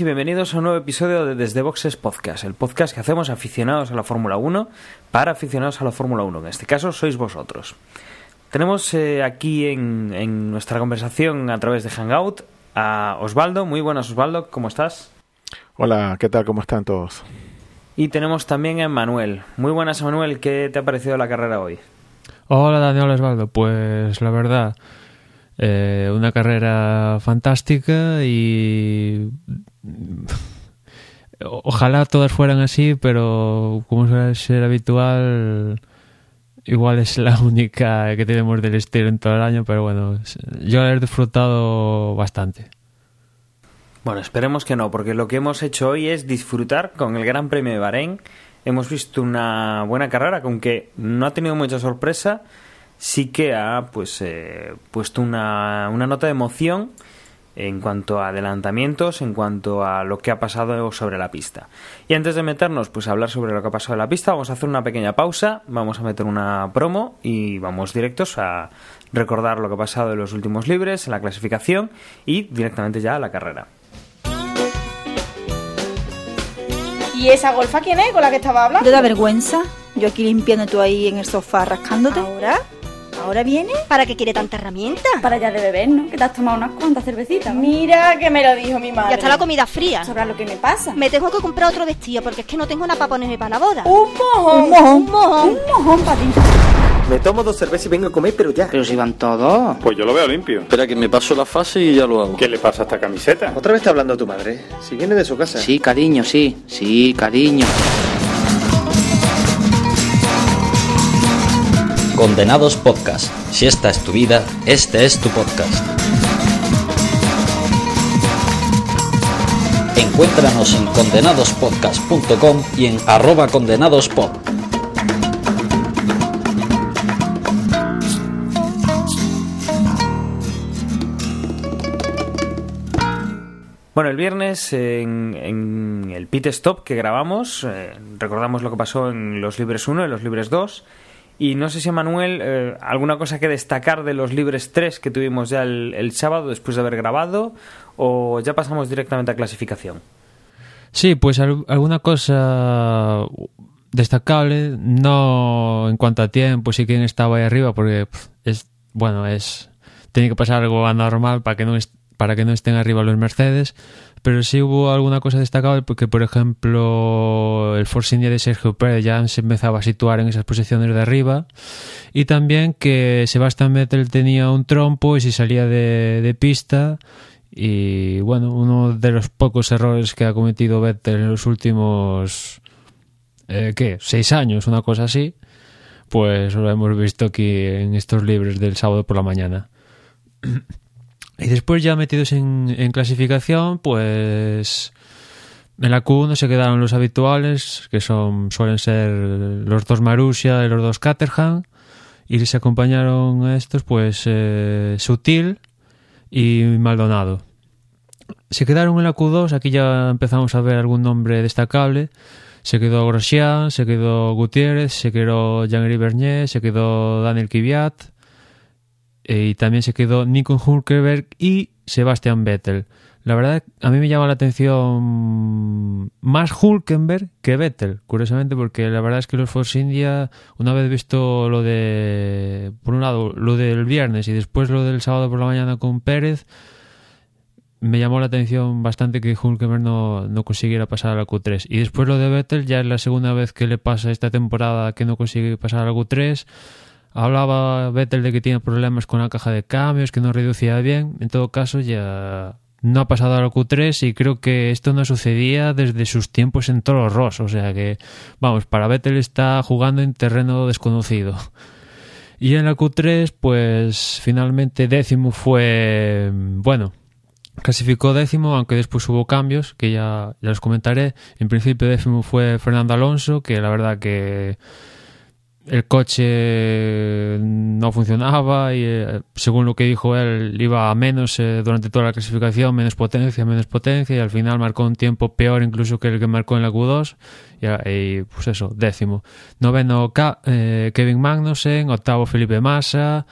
y bienvenidos a un nuevo episodio de Desde Boxes Podcast, el podcast que hacemos aficionados a la Fórmula 1 para aficionados a la Fórmula 1. En este caso sois vosotros. Tenemos eh, aquí en, en nuestra conversación a través de Hangout a Osvaldo. Muy buenas Osvaldo, ¿cómo estás? Hola, ¿qué tal? ¿Cómo están todos? Y tenemos también a Manuel. Muy buenas Manuel, ¿qué te ha parecido la carrera hoy? Hola Daniel Osvaldo, pues la verdad, eh, una carrera fantástica y ojalá todas fueran así, pero como suele ser habitual, igual es la única que tenemos del estilo en todo el año, pero bueno, yo la he disfrutado bastante. Bueno, esperemos que no, porque lo que hemos hecho hoy es disfrutar con el Gran Premio de Bahrein. Hemos visto una buena carrera, que aunque no ha tenido mucha sorpresa, sí que ha pues eh, puesto una, una nota de emoción en cuanto a adelantamientos, en cuanto a lo que ha pasado sobre la pista. Y antes de meternos pues a hablar sobre lo que ha pasado en la pista, vamos a hacer una pequeña pausa, vamos a meter una promo y vamos directos a recordar lo que ha pasado en los últimos libres, en la clasificación y directamente ya a la carrera. ¿Y esa golfa quién es con la que estaba hablando? ¿Te da vergüenza? Yo aquí limpiando tú ahí en el sofá rascándote. ¿Ahora? ¿Ahora viene? ¿Para qué quiere tanta herramienta? Para ya de beber, ¿no? Que te has tomado unas cuantas cervecitas. ¿no? Mira que me lo dijo mi madre. Ya está la comida fría. Sabrás lo que me pasa. Me tengo que comprar otro vestido porque es que no tengo nada para ponerme para la boda. Un mojón. Un mojón. Un mojón. Un mojón para ti. Me tomo dos cervezas y vengo a comer, pero ya. Pero si van todos. Pues yo lo veo limpio. Espera que me paso la fase y ya lo hago. ¿Qué le pasa a esta camiseta? ¿Otra vez está hablando tu madre? Si viene de su casa. Sí, cariño, sí. Sí, cariño. Condenados Podcast. Si esta es tu vida, este es tu podcast. Encuéntranos en condenadospodcast.com y en arroba condenadospod. Bueno, el viernes en, el pit stop que grabamos, eh, recordamos lo que pasó en los libres 1 y los libres 2. Y no sé si, Manuel, eh, alguna cosa que destacar de los libres 3 que tuvimos ya el, sábado después de haber grabado, o ya pasamos directamente a clasificación. Sí, pues al alguna cosa destacable, no en cuanto a tiempo, sí quién estaba ahí arriba, porque es, bueno, es, tiene que pasar algo anormal para que no para que no estén arriba los Mercedes, pero sí hubo alguna cosa destacable porque, por ejemplo, el Force India de Sergio Pérez ya se empezaba a situar en esas posiciones de arriba. Y también que Sebastian Vettel tenía un trompo y si salía de, de pista. Y bueno, uno de los pocos errores que ha cometido Vettel en los últimos eh, ¿qué? seis años, una cosa así pues lo hemos visto aquí en estos libros del sábado por la mañana y después ya metidos en, clasificación, pues en la Q1 se quedaron los habituales, que son suelen ser los dos Marussia y los dos Caterham, y les acompañaron a estos pues eh, Sutil y Maldonado. Se quedaron en la Q2, aquí ya empezamos a ver algún nombre destacable. Se quedó Grosjean, se quedó Gutiérrez, se quedó Jean-Éric Bernier, se quedó Daniel Kvyat, y también se quedó Nico Hulkenberg y Sebastian Vettel. La verdad, a mí me llama la atención más Hulkenberg que Vettel, curiosamente, porque la verdad es que los Force India, una vez visto lo de, por un lado, lo del viernes y después lo del sábado por la mañana con Pérez, me llamó la atención bastante que Hulkenberg no, no consiguiera pasar a la Q3. Y después lo de Vettel, ya es la segunda vez que le pasa esta temporada que no consigue pasar a la Q3. Hablaba Vettel de que tiene problemas con la caja de cambios, que no reducía bien. En todo caso, ya no ha pasado a la Q3 y creo que esto no sucedía desde sus tiempos en Toro Rosso. O sea que, vamos, para Vettel está jugando en terreno desconocido. Y en la Q3, pues finalmente décimo fue, bueno, clasificó décimo, aunque después hubo cambios, que ya, ya los comentaré. En principio décimo fue Fernando Alonso, que la verdad que el coche no funcionaba y eh, según lo que dijo él iba a menos eh, durante toda la clasificación, menos potencia, menos potencia y al final marcó un tiempo peor incluso que el que marcó en la Q2 y, y pues eso, décimo. Noveno Ka- eh, Kevin Magnussen, octavo Felipe Massa,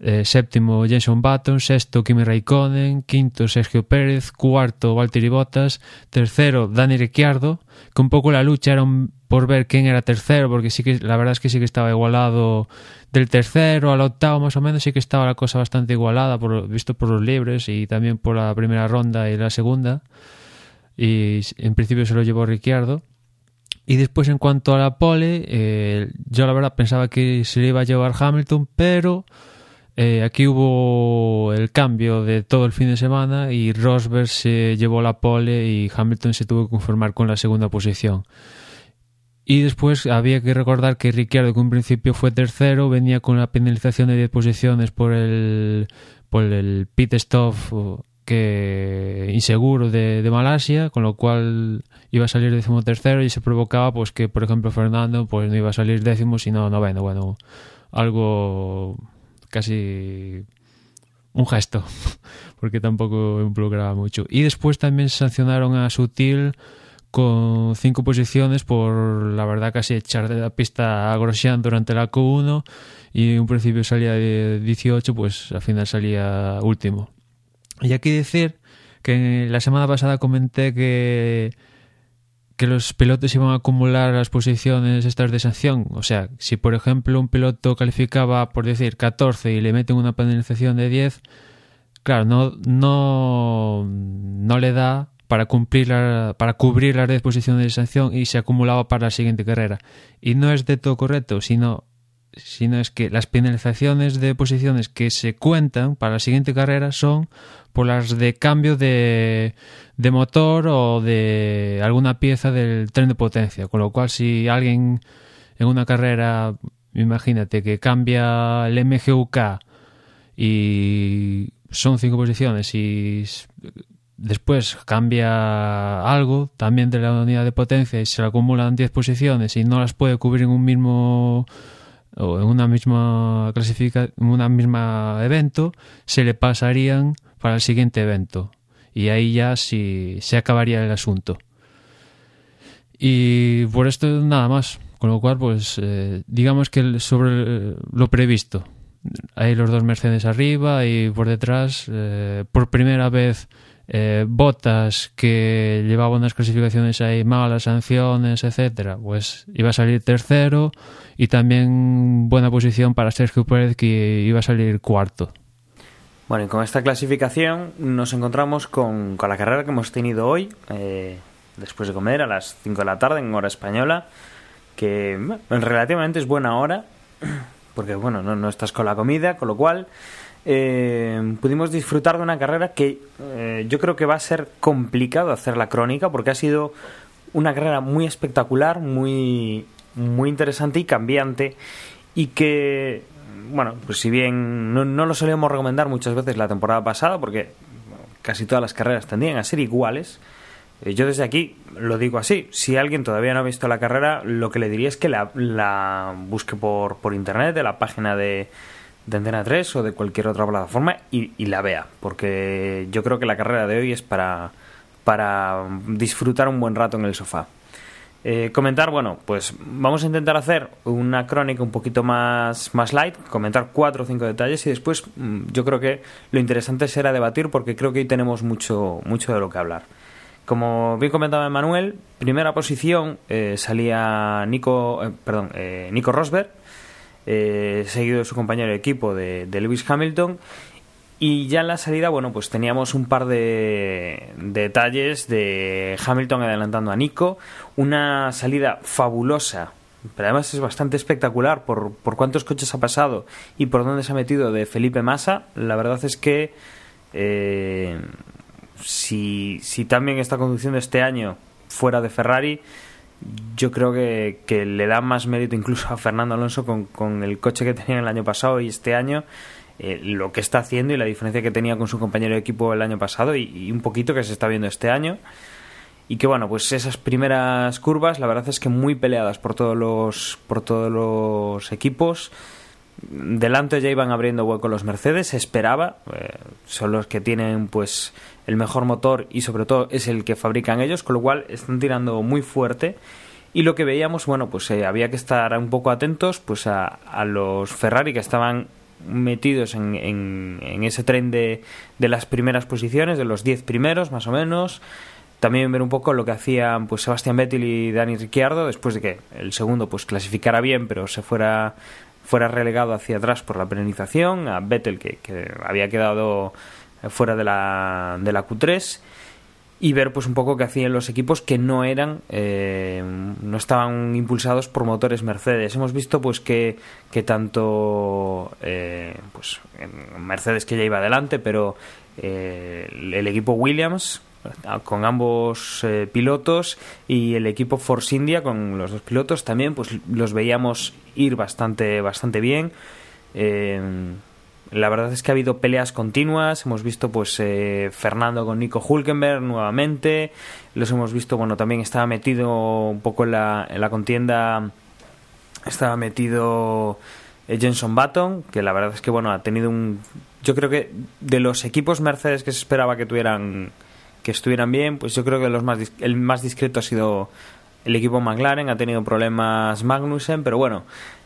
eh, séptimo Jenson Button, sexto Kimi Raikkonen, quinto Sergio Pérez, cuarto Valtteri Bottas, tercero Dani Ricciardo, que un poco la lucha era un- por ver quién era tercero, porque sí que la verdad es que sí que estaba igualado del tercero al octavo más o menos, sí que estaba la cosa bastante igualada, por, visto por los libres y también por la primera ronda y la segunda, y en principio se lo llevó Ricciardo. Y después en cuanto a la pole, eh, yo la verdad pensaba que se le iba a llevar Hamilton, pero eh, aquí hubo el cambio de todo el fin de semana y Rosberg se llevó la pole y Hamilton se tuvo que conformar con la segunda posición. Y después había que recordar que Ricciardo, que en principio fue tercero, venía con la penalización de 10 posiciones por el, por el pit stop que inseguro de, Malasia, con lo cual iba a salir décimo tercero y se provocaba pues que, por ejemplo, Fernando pues no iba a salir décimo, sino noveno. Bueno, algo casi un gesto, porque tampoco involucraba mucho. Y después también sancionaron a Sutil con cinco posiciones por la verdad casi echar de la pista a Grosjean durante la Q1 y en un principio salía de 18 pues al final salía último y aquí decir que la semana pasada comenté que que los pilotos iban a acumular las posiciones estas de sanción. O sea, si por ejemplo un piloto calificaba, por decir, 14 y le meten una penalización de 10, claro, no, no, no le da para cumplir la, para cubrir las 10 posiciones de sanción y se acumulaba para la siguiente carrera. Y no es de todo correcto, sino, sino es que las penalizaciones de posiciones que se cuentan para la siguiente carrera son por las de cambio de, de motor o de alguna pieza del tren de potencia. Con lo cual, si alguien en una carrera, imagínate que cambia el MGUK y son cinco posiciones y después cambia algo también de la unidad de potencia y se le acumulan 10 posiciones y no las puede cubrir en un mismo o en una misma clasifica en una misma evento se le pasarían para el siguiente evento. Y ahí ya sí se acabaría el asunto. Y por esto nada más. Con lo cual pues eh, digamos que sobre lo previsto. Hay los dos Mercedes arriba y por detrás eh, por primera vez eh, Botas que llevaba unas clasificaciones ahí malas, sanciones, etcétera, pues iba a salir tercero y también buena posición para Sergio Pérez que iba a salir cuarto. Bueno, y con esta clasificación nos encontramos con, con la carrera que hemos tenido hoy, eh, después de comer a las 5 de la tarde en hora española, que relativamente es buena hora, porque bueno, no, no estás con la comida, con lo cual eh, pudimos disfrutar de una carrera que eh, yo creo que va a ser complicado hacer la crónica porque ha sido una carrera muy espectacular, muy, muy interesante y cambiante y que, bueno, pues si bien no, no lo solíamos recomendar muchas veces la temporada pasada porque casi todas las carreras tendían a ser iguales, eh, yo desde aquí lo digo así. Si alguien todavía no ha visto la carrera, lo que le diría es que la, busque por, por internet, de la página de, de Antena 3 o de cualquier otra plataforma y, y, la vea. Porque yo creo que la carrera de hoy es para, para disfrutar un buen rato en el sofá. Eh, comentar, bueno, pues vamos a intentar hacer una crónica un poquito más, más light, comentar cuatro o cinco detalles y después mm, yo creo que lo interesante será debatir porque creo que hoy tenemos mucho, mucho de lo que hablar. Como bien comentaba Manuel, primera posición eh, salía Nico, eh, perdón, eh, Nico Rosberg, seguido de su compañero de equipo de, de, Lewis Hamilton. Y ya en la salida, bueno, pues teníamos un par de, de detalles de Hamilton adelantando a Nico. Una salida fabulosa, pero además es bastante espectacular por, por cuántos coches ha pasado y por dónde se ha metido de Felipe Massa. La verdad es que eh, si, si también está conduciendo este año fuera de Ferrari, yo creo que, que, le da más mérito incluso a Fernando Alonso con, con el coche que tenía el año pasado y este año, eh, lo que está haciendo y la diferencia que tenía con su compañero de equipo el año pasado y, un poquito que se está viendo este año. y que bueno, pues esas primeras curvas la verdad es que muy peleadas por todos los por todos los equipos. Delante ya iban abriendo hueco los Mercedes, se esperaba, eh, son los que tienen pues el mejor motor y sobre todo es el que fabrican ellos, con lo cual están tirando muy fuerte y lo que veíamos, bueno, pues eh, había que estar un poco atentos pues a los Ferrari que estaban metidos en, en, ese tren de, de, las primeras posiciones, de los 10 primeros más o menos. También ver un poco lo que hacían pues Sebastián Vettel y Dani Ricciardo después de que el segundo pues clasificara bien pero se fuera fuera relegado hacia atrás por la penalización, a Vettel que, que había quedado fuera de la, de la Q3 y ver pues un poco qué hacían los equipos que no eran eh, no estaban impulsados por motores Mercedes. Hemos visto pues que, que tanto eh, pues Mercedes que ya iba adelante pero eh, el equipo Williams con ambos eh, pilotos y el equipo Force India con los dos pilotos también pues los veíamos ir bastante bastante bien. Eh, la verdad es que ha habido peleas continuas. Hemos visto pues eh, Fernando con Nico Hulkenberg nuevamente. Los hemos visto bueno también estaba metido un poco en la, en la contienda estaba metido eh, Jenson Button que la verdad es que bueno ha tenido un yo creo que de los equipos Mercedes que se esperaba que tuvieran que estuvieran bien pues yo creo que los más el más discreto ha sido el equipo McLaren ha tenido problemas Magnussen pero bueno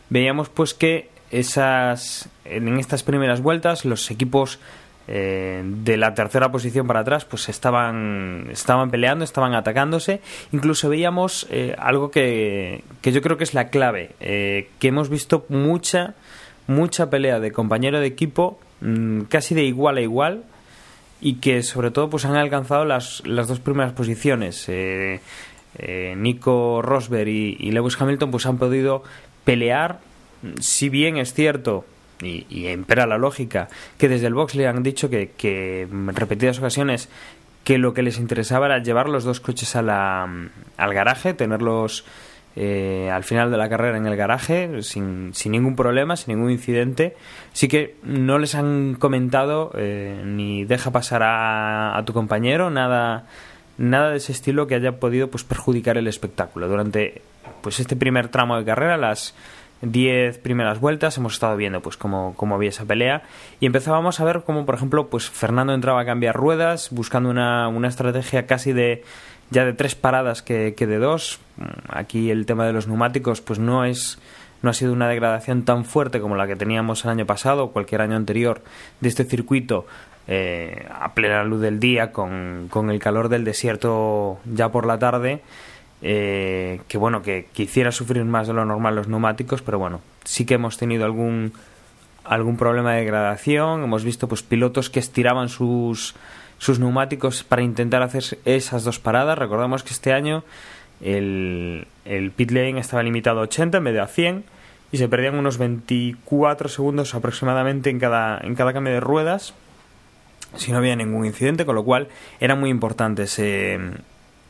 veíamos pues que esas en estas primeras vueltas los equipos eh, de la tercera posición para atrás pues estaban estaban peleando estaban atacándose. Incluso veíamos eh, algo que, que yo creo que es la clave eh, que hemos visto mucha mucha pelea de compañero de equipo mmm, casi de igual a igual y que sobre todo pues han alcanzado las, las dos primeras posiciones. Eh, Nico Rosberg y, y, Lewis Hamilton pues han podido pelear si bien es cierto y, y impera la lógica que desde el box le han dicho que, que en repetidas ocasiones que lo que les interesaba era llevar los dos coches a la, al garaje tenerlos eh, al final de la carrera en el garaje sin, sin, ningún problema, sin ningún incidente. Sí que no les han comentado eh, ni deja pasar a, a, tu compañero, nada, nada de ese estilo que haya podido pues, perjudicar el espectáculo. Durante pues, este primer tramo de carrera, las 10 primeras vueltas, hemos estado viendo pues cómo, cómo había esa pelea y empezábamos a ver cómo, por ejemplo, pues Fernando entraba a cambiar ruedas, buscando una, una estrategia casi de ya de tres paradas que, que, de dos. Aquí el tema de los neumáticos pues no es no ha sido una degradación tan fuerte como la que teníamos el año pasado o cualquier año anterior de este circuito eh, a plena luz del día con, con, el calor del desierto ya por la tarde eh, que bueno que quisiera sufrir más de lo normal los neumáticos pero bueno sí que hemos tenido algún algún problema de degradación hemos visto pues pilotos que estiraban sus sus neumáticos para intentar hacer esas dos paradas. Recordamos que este año el, el pit lane estaba limitado a 80 en vez de a 100 y se perdían unos 24 segundos aproximadamente en cada, en cada cambio de ruedas si no había ningún incidente, con lo cual era muy importante ese,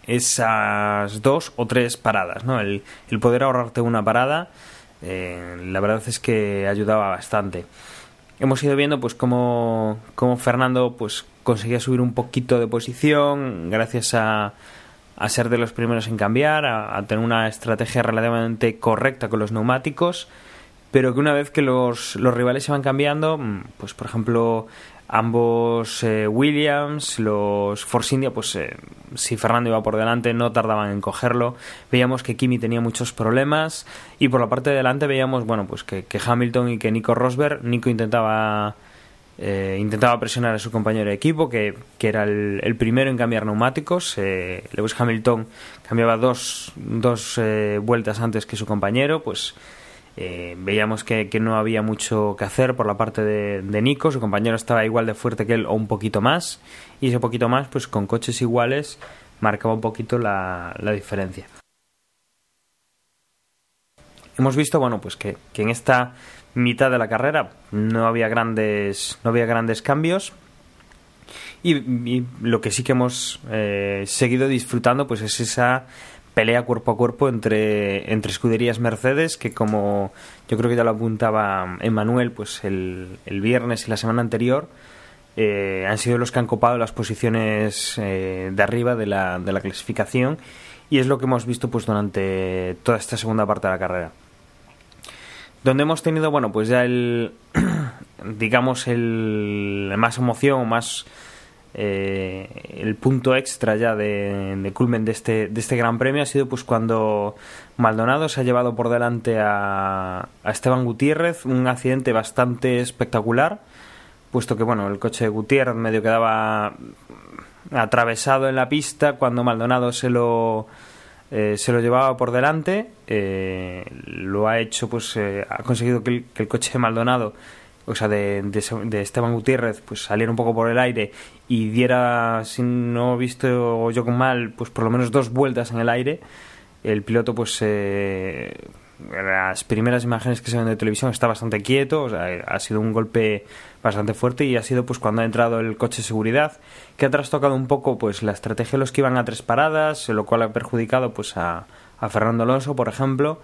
esas dos o tres paradas, ¿no? el, el poder ahorrarte una parada, eh, la verdad es que ayudaba bastante hemos ido viendo pues cómo, cómo Fernando pues conseguía subir un poquito de posición gracias a, a ser de los primeros en cambiar, a, a, tener una estrategia relativamente correcta con los neumáticos, pero que una vez que los, los rivales se van cambiando, pues por ejemplo ambos eh, Williams, los Force India, pues eh, si Fernando iba por delante no tardaban en cogerlo. Veíamos que Kimi tenía muchos problemas y por la parte de delante veíamos, bueno, pues que, que Hamilton y que Nico Rosberg, Nico intentaba eh, intentaba presionar a su compañero de equipo, que, que era el, el, primero en cambiar neumáticos. Eh, Lewis Hamilton cambiaba dos, dos eh, vueltas antes que su compañero, pues eh, veíamos que, no había mucho que hacer por la parte de, Nico, su compañero estaba igual de fuerte que él o un poquito más, y ese poquito más, pues con coches iguales, marcaba un poquito la, diferencia. Hemos visto, bueno, pues que, en esta mitad de la carrera no había grandes no había grandes cambios. Y, y lo que sí que hemos eh, seguido disfrutando pues es esa pelea cuerpo a cuerpo entre, entre escuderías Mercedes que como yo creo que ya lo apuntaba Emanuel pues el, el viernes y la semana anterior eh, han sido los que han copado las posiciones eh, de arriba de la, de la clasificación y es lo que hemos visto pues durante toda esta segunda parte de la carrera. Donde hemos tenido bueno pues ya el digamos el más emoción más eh, el punto extra ya de, de, culmen de este, de este gran premio ha sido pues cuando Maldonado se ha llevado por delante a, a Esteban Gutiérrez un accidente bastante espectacular puesto que bueno el coche de Gutiérrez medio quedaba atravesado en la pista cuando Maldonado se lo eh, se lo llevaba por delante. Eh, lo ha hecho pues eh, ha conseguido que el, coche de Maldonado o sea de, de, de, Esteban Gutiérrez pues saliera un poco por el aire y diera si no he visto yo mal pues por lo menos dos vueltas en el aire el piloto pues eh, las primeras imágenes que se ven de televisión está bastante quieto, ha sido un golpe bastante fuerte y ha sido pues cuando ha entrado el coche de seguridad que ha trastocado un poco pues la estrategia de los que iban a tres paradas, lo cual ha perjudicado pues a, a Fernando Alonso, por ejemplo,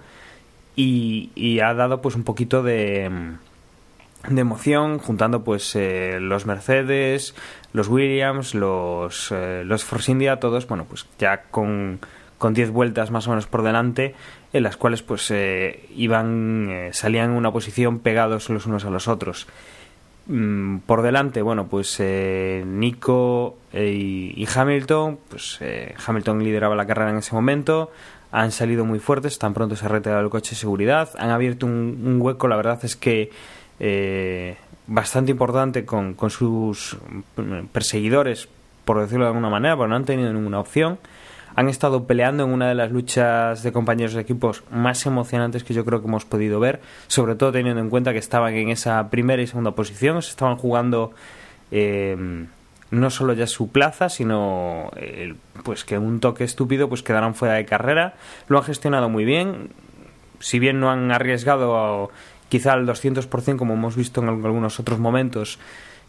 y, y, ha dado pues un poquito de, de emoción juntando pues eh, los Mercedes, los Williams, los eh, los Force India, todos, bueno, pues ya con con 10 vueltas más o menos por delante, en las cuales pues eh, iban eh, salían en una posición pegados los unos a los otros. Mm, por delante, bueno, pues eh, Nico y, y, Hamilton, pues Hamilton lideraba la carrera en ese momento, han salido muy fuertes, tan pronto se ha retirado el coche de seguridad, han abierto un, un hueco, la verdad es que bastante importante con, con sus perseguidores, por decirlo de alguna manera, pero no han tenido ninguna opción. Han estado peleando en una de las luchas de compañeros de equipos más emocionantes que yo creo que hemos podido ver, sobre todo teniendo en cuenta que estaban en esa primera y segunda posición, se estaban jugando eh, no solo ya su plaza, sino eh, pues que un toque estúpido pues quedaran fuera de carrera. Lo han gestionado muy bien, si bien no han arriesgado quizá al 200% como hemos visto en algunos otros momentos.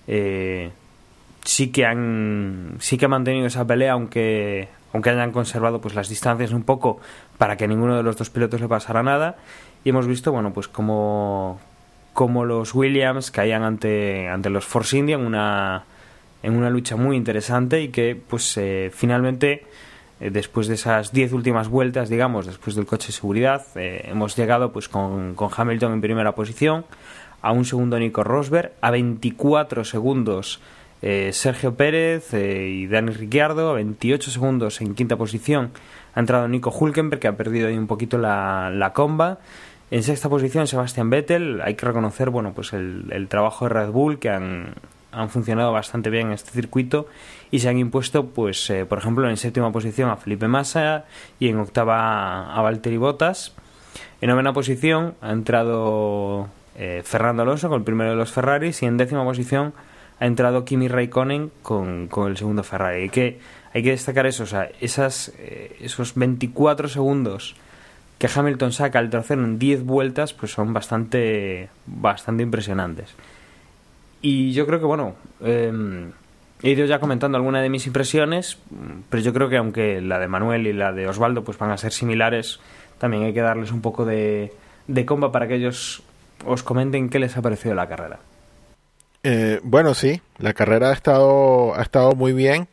Eh, sí que han sí que han mantenido esa pelea aunque aunque hayan conservado pues las distancias un poco para que ninguno de los dos pilotos le pasara nada y hemos visto bueno pues como como los Williams caían ante ante los Force India en una en una lucha muy interesante y que pues eh, finalmente eh, después de esas 10 últimas vueltas digamos después del coche de seguridad eh, hemos llegado pues con, con Hamilton en primera posición a un segundo Nico Rosberg a 24 segundos eh, Sergio Pérez y Dani Ricciardo, a 28 segundos en quinta posición. Ha entrado Nico Hulkenberg, que ha perdido ahí un poquito la, la comba. En sexta posición, Sebastián Vettel. Hay que reconocer bueno, pues el, el trabajo de Red Bull, que han, han, funcionado bastante bien en este circuito y se han impuesto, pues eh, por ejemplo, en séptima posición a Felipe Massa y en octava a Valtteri Bottas. En novena posición ha entrado eh, Fernando Alonso con el primero de los Ferraris y en décima posición ha entrado Kimi Raikkonen con, con el segundo Ferrari. Hay que, hay que destacar eso, o sea, esas, eh, esos 24 segundos que Hamilton saca al tercero en 10 vueltas, pues son bastante, bastante impresionantes. Y yo creo que, bueno, eh, he ido ya comentando alguna de mis impresiones, pero yo creo que aunque la de Manuel y la de Osvaldo pues van a ser similares, también hay que darles un poco de, de comba para que ellos os comenten qué les ha parecido la carrera. Eh, bueno, sí, la carrera ha estado, ha estado muy bien.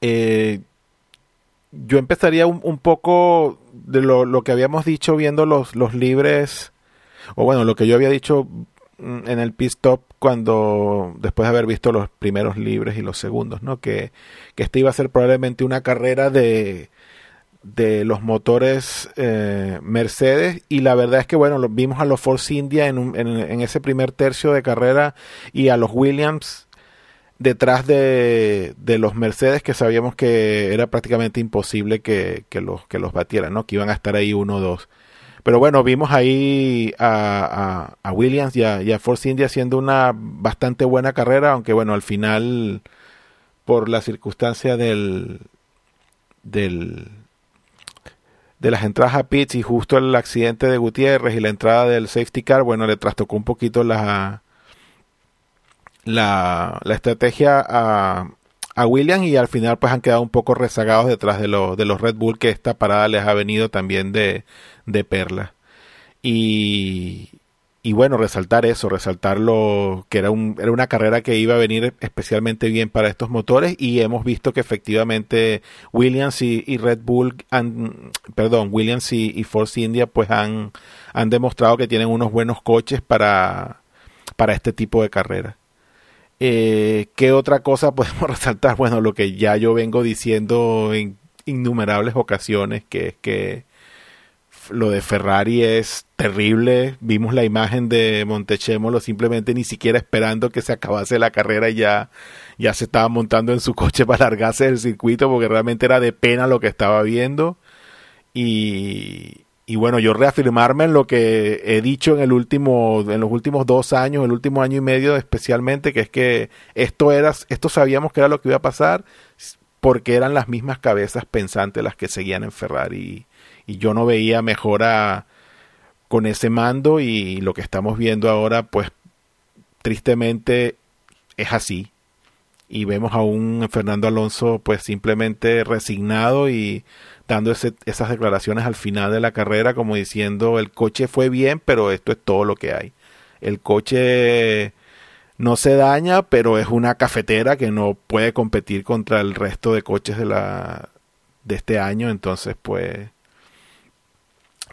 Eh, yo empezaría un, un poco de lo, lo, que habíamos dicho viendo los, los libres, o bueno, lo que yo había dicho en el pit stop cuando, después de haber visto los primeros libres y los segundos, ¿no? Que, que este iba a ser probablemente una carrera de, de los motores eh, Mercedes y la verdad es que bueno lo, vimos a los Force India en, un, en, en, ese primer tercio de carrera y a los Williams detrás de, de, los Mercedes que sabíamos que era prácticamente imposible que, que, los, que los batieran, que iban a estar ahí uno o dos. Pero bueno, vimos ahí a, a, Williams y a, y a, Force India haciendo una bastante buena carrera, aunque bueno, al final, por la circunstancia del, del, de las entradas a pits y justo el accidente de Gutiérrez y la entrada del safety car, bueno, le trastocó un poquito la, la, la estrategia a, a Williams y al final pues han quedado un poco rezagados detrás de, lo, de los Red Bull que esta parada les ha venido también de, de perla. Y, y bueno, resaltar eso, resaltar lo que era, un, era una carrera que iba a venir especialmente bien para estos motores y hemos visto que efectivamente Williams y, Red Bull, han, perdón, Williams y, y, Force India pues han, han demostrado que tienen unos buenos coches para, para este tipo de carrera. Eh, ¿Qué otra cosa podemos resaltar? Bueno, lo que ya yo vengo diciendo en innumerables ocasiones, que es que lo de Ferrari es terrible. Vimos la imagen de Montechemolo simplemente ni siquiera esperando que se acabase la carrera y ya, ya se estaba montando en su coche para largarse del circuito porque realmente era de pena lo que estaba viendo. Y, y bueno, yo reafirmarme en lo que he dicho en el último, en los últimos dos años, el último año y medio especialmente, que es que esto era, esto sabíamos que era lo que iba a pasar, porque eran las mismas cabezas pensantes las que seguían en Ferrari y yo no veía mejora con ese mando y lo que estamos viendo ahora pues tristemente es así. Y vemos a un Fernando Alonso pues simplemente resignado y dando ese, esas declaraciones al final de la carrera como diciendo el coche fue bien pero esto es todo lo que hay. El coche no se daña pero es una cafetera que no puede competir contra el resto de coches de la de este año entonces pues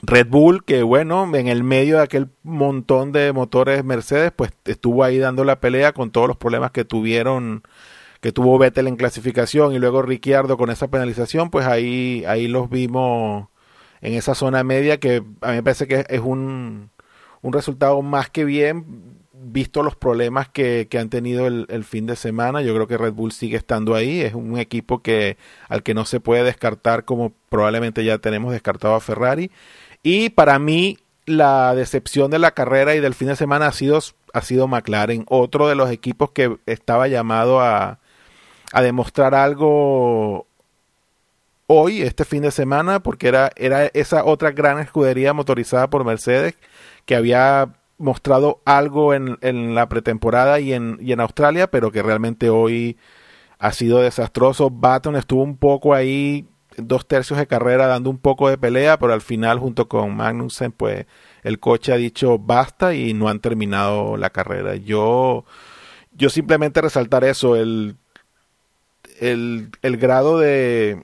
Red Bull, que bueno, en el medio de aquel montón de motores Mercedes, pues estuvo ahí dando la pelea con todos los problemas que tuvieron, que tuvo Vettel en clasificación y luego Ricciardo con esa penalización, pues ahí, ahí los vimos en esa zona media que a mí me parece que es un, un resultado más que bien visto los problemas que, que han tenido el, el, fin de semana, yo creo que Red Bull sigue estando ahí, es un equipo que al que no se puede descartar como probablemente ya tenemos descartado a Ferrari. Y para mí, la decepción de la carrera y del fin de semana ha sido, ha sido McLaren, otro de los equipos que estaba llamado a, a demostrar algo hoy, este fin de semana, porque era, era esa otra gran escudería motorizada por Mercedes que había mostrado algo en, en la pretemporada y en, y en Australia, pero que realmente hoy ha sido desastroso. Baton estuvo un poco ahí dos tercios de carrera dando un poco de pelea, pero al final junto con Magnussen, pues el coche ha dicho basta y no han terminado la carrera. Yo, yo simplemente resaltar eso, el, el, el grado de,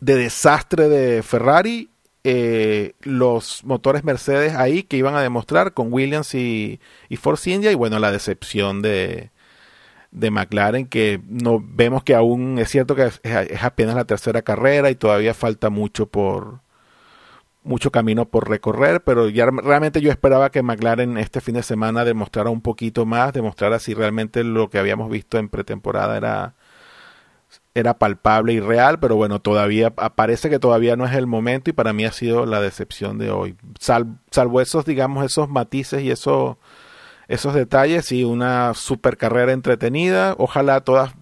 de desastre de Ferrari, eh, los motores Mercedes ahí que iban a demostrar con Williams y, y Force India y bueno, la decepción de, de McLaren que no vemos que aún es cierto que es, es, apenas la tercera carrera y todavía falta mucho por mucho camino por recorrer, pero ya realmente yo esperaba que McLaren este fin de semana demostrara un poquito más, demostrara si realmente lo que habíamos visto en pretemporada era era palpable y real, pero bueno, todavía parece que todavía no es el momento y para mí ha sido la decepción de hoy. Sal, salvo esos, digamos, esos matices y eso esos detalles y una super carrera entretenida. Ojalá todas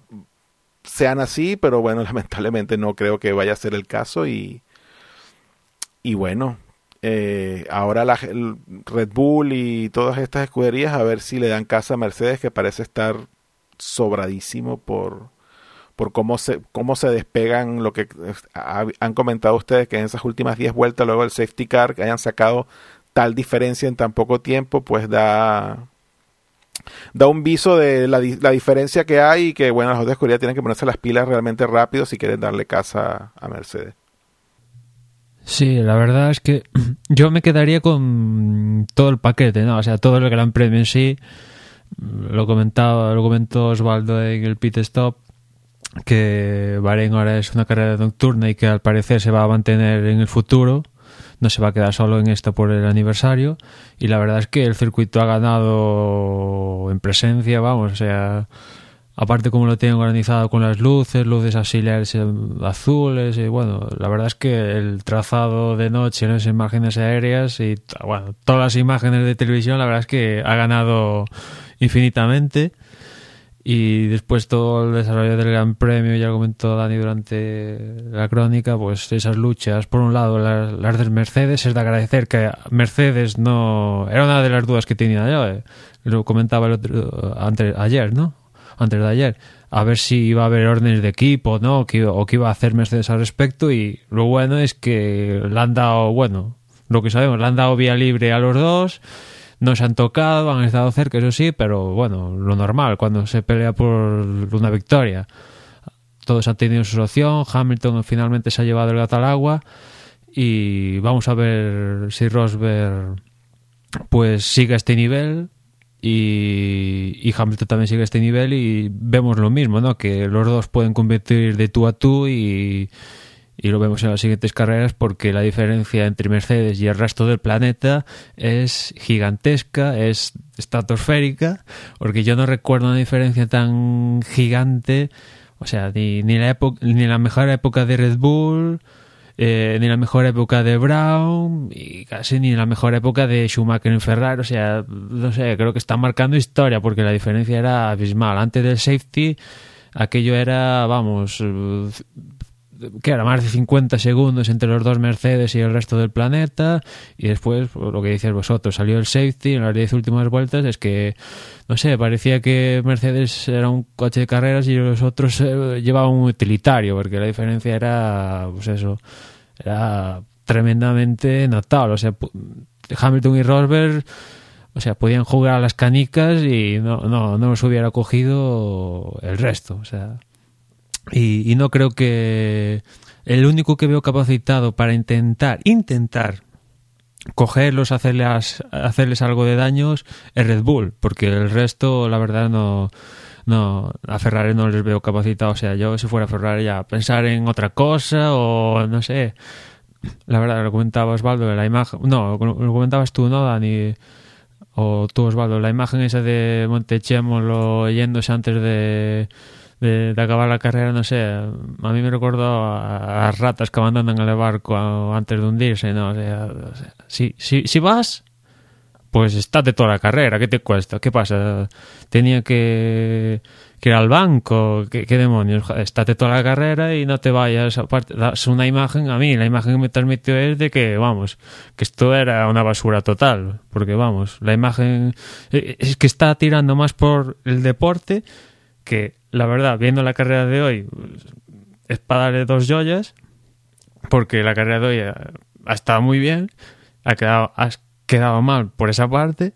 sean así, pero bueno, lamentablemente no creo que vaya a ser el caso y, y bueno, eh, ahora la Red Bull y todas estas escuderías a ver si le dan casa a Mercedes que parece estar sobradísimo por por cómo se cómo se despegan lo que han comentado ustedes que en esas últimas 10 vueltas luego del safety car que hayan sacado tal diferencia en tan poco tiempo pues da da un viso de la, la, diferencia que hay y que, bueno, las otras escuderías tienen que ponerse las pilas realmente rápido si quieren darle casa a Mercedes. Sí, la verdad es que yo me quedaría con todo el paquete, ¿no? O sea, todo el Gran Premio en sí. Lo comentaba, lo comentó Osvaldo en el pit stop que Bahrein ahora es una carrera nocturna y que al parecer se va a mantener en el futuro no se va a quedar solo en esto por el aniversario. Y la verdad es que el circuito ha ganado en presencia, vamos, o sea, aparte como lo tienen organizado con las luces, luces auxiliares azules y bueno, la verdad es que el trazado de noche, las imágenes aéreas y todas las imágenes de televisión, la verdad es que ha ganado infinitamente y después todo el desarrollo del Gran Premio, ya comentó Dani durante la crónica, pues esas luchas, por un lado las, las del Mercedes, es de agradecer que Mercedes no... Era una de las dudas que tenía yo, eh. lo comentaba el otro, antes, ayer, ¿no? Antes de ayer, a ver si iba a haber órdenes de equipo, ¿no? O que, o que iba a hacer Mercedes al respecto y lo bueno es que le han dado, bueno, lo que sabemos, le han dado vía libre a los dos no se han tocado, han estado cerca, eso sí, pero bueno, lo normal cuando se pelea por una victoria. Todos han tenido su opción, Hamilton finalmente se ha llevado el gato al agua y vamos a ver si Rosberg pues sigue a este nivel y, y Hamilton también sigue a este nivel y vemos lo mismo, ¿no? Que los dos pueden competir de tú a tú y, y lo vemos en las siguientes carreras porque la diferencia entre Mercedes y el resto del planeta es gigantesca, es estratosférica, porque yo no recuerdo una diferencia tan gigante, o sea, ni, ni, la, época, ni la mejor época de Red Bull, eh, ni la mejor época de Brown y casi ni la mejor época de Schumacher en Ferrari. O sea, no sé, creo que está marcando historia porque la diferencia era abismal. Antes del safety, aquello era, vamos, que era más de 50 segundos entre los dos Mercedes y el resto del planeta y después pues, lo que decías vosotros salió el safety en las 10 últimas vueltas es que no sé parecía que Mercedes era un coche de carreras y los otros eh, llevaban un utilitario porque la diferencia era pues eso era tremendamente notable o sea Hamilton y Rosberg o sea, podían jugar a las canicas y no, no, no los hubiera cogido el resto. O sea, y, y, no creo que el único que veo capacitado para intentar, intentar cogerlos, hacerles, hacerles algo de daños es Red Bull, porque el resto, la verdad, no, no, a Ferrari no les veo capacitado. O sea, yo si fuera Ferrari ya pensar en otra cosa o no sé. La verdad, lo comentaba Osvaldo la imagen. No, lo comentabas tú, ¿no, Dani? O tú, Osvaldo, la imagen esa de Montechemolo yéndose antes de de, acabar la carrera, no sé, a mí me recuerdo a, ratas que abandonan el barco antes de hundirse, ¿no? O sea, o sea, si, si, si vas, pues estate toda la carrera, ¿qué te cuesta? ¿Qué pasa? Tenía que, que ir al banco, ¿qué, demonios? Estate toda la carrera y no te vayas, aparte, das una imagen, a mí la imagen que me transmitió es de que, vamos, que esto era una basura total, porque vamos, la imagen es que está tirando más por el deporte que la verdad, viendo la carrera de hoy, es para darle dos joyas, porque la carrera de hoy ha, ha estado muy bien, ha quedado, ha quedado mal por esa parte,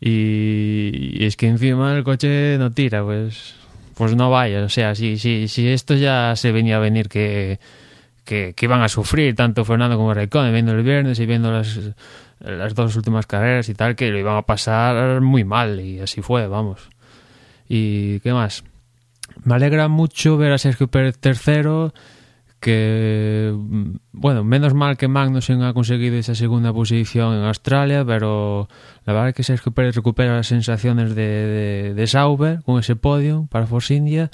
y, y, es que encima el coche no tira, pues pues no vaya, o sea, si, si, si esto ya se venía a venir que, que, que iban a sufrir tanto Fernando como Raikkonen viendo el viernes y viendo las, las dos últimas carreras y tal, que lo iban a pasar muy mal, y así fue, vamos. ¿Y qué más? Me alegra mucho ver a Sergio Pérez tercero, que, bueno, menos mal que Magnussen ha conseguido esa segunda posición en Australia, pero la verdad es que Sergio Pérez recupera las sensaciones de, de, Sauber con ese podio para Force India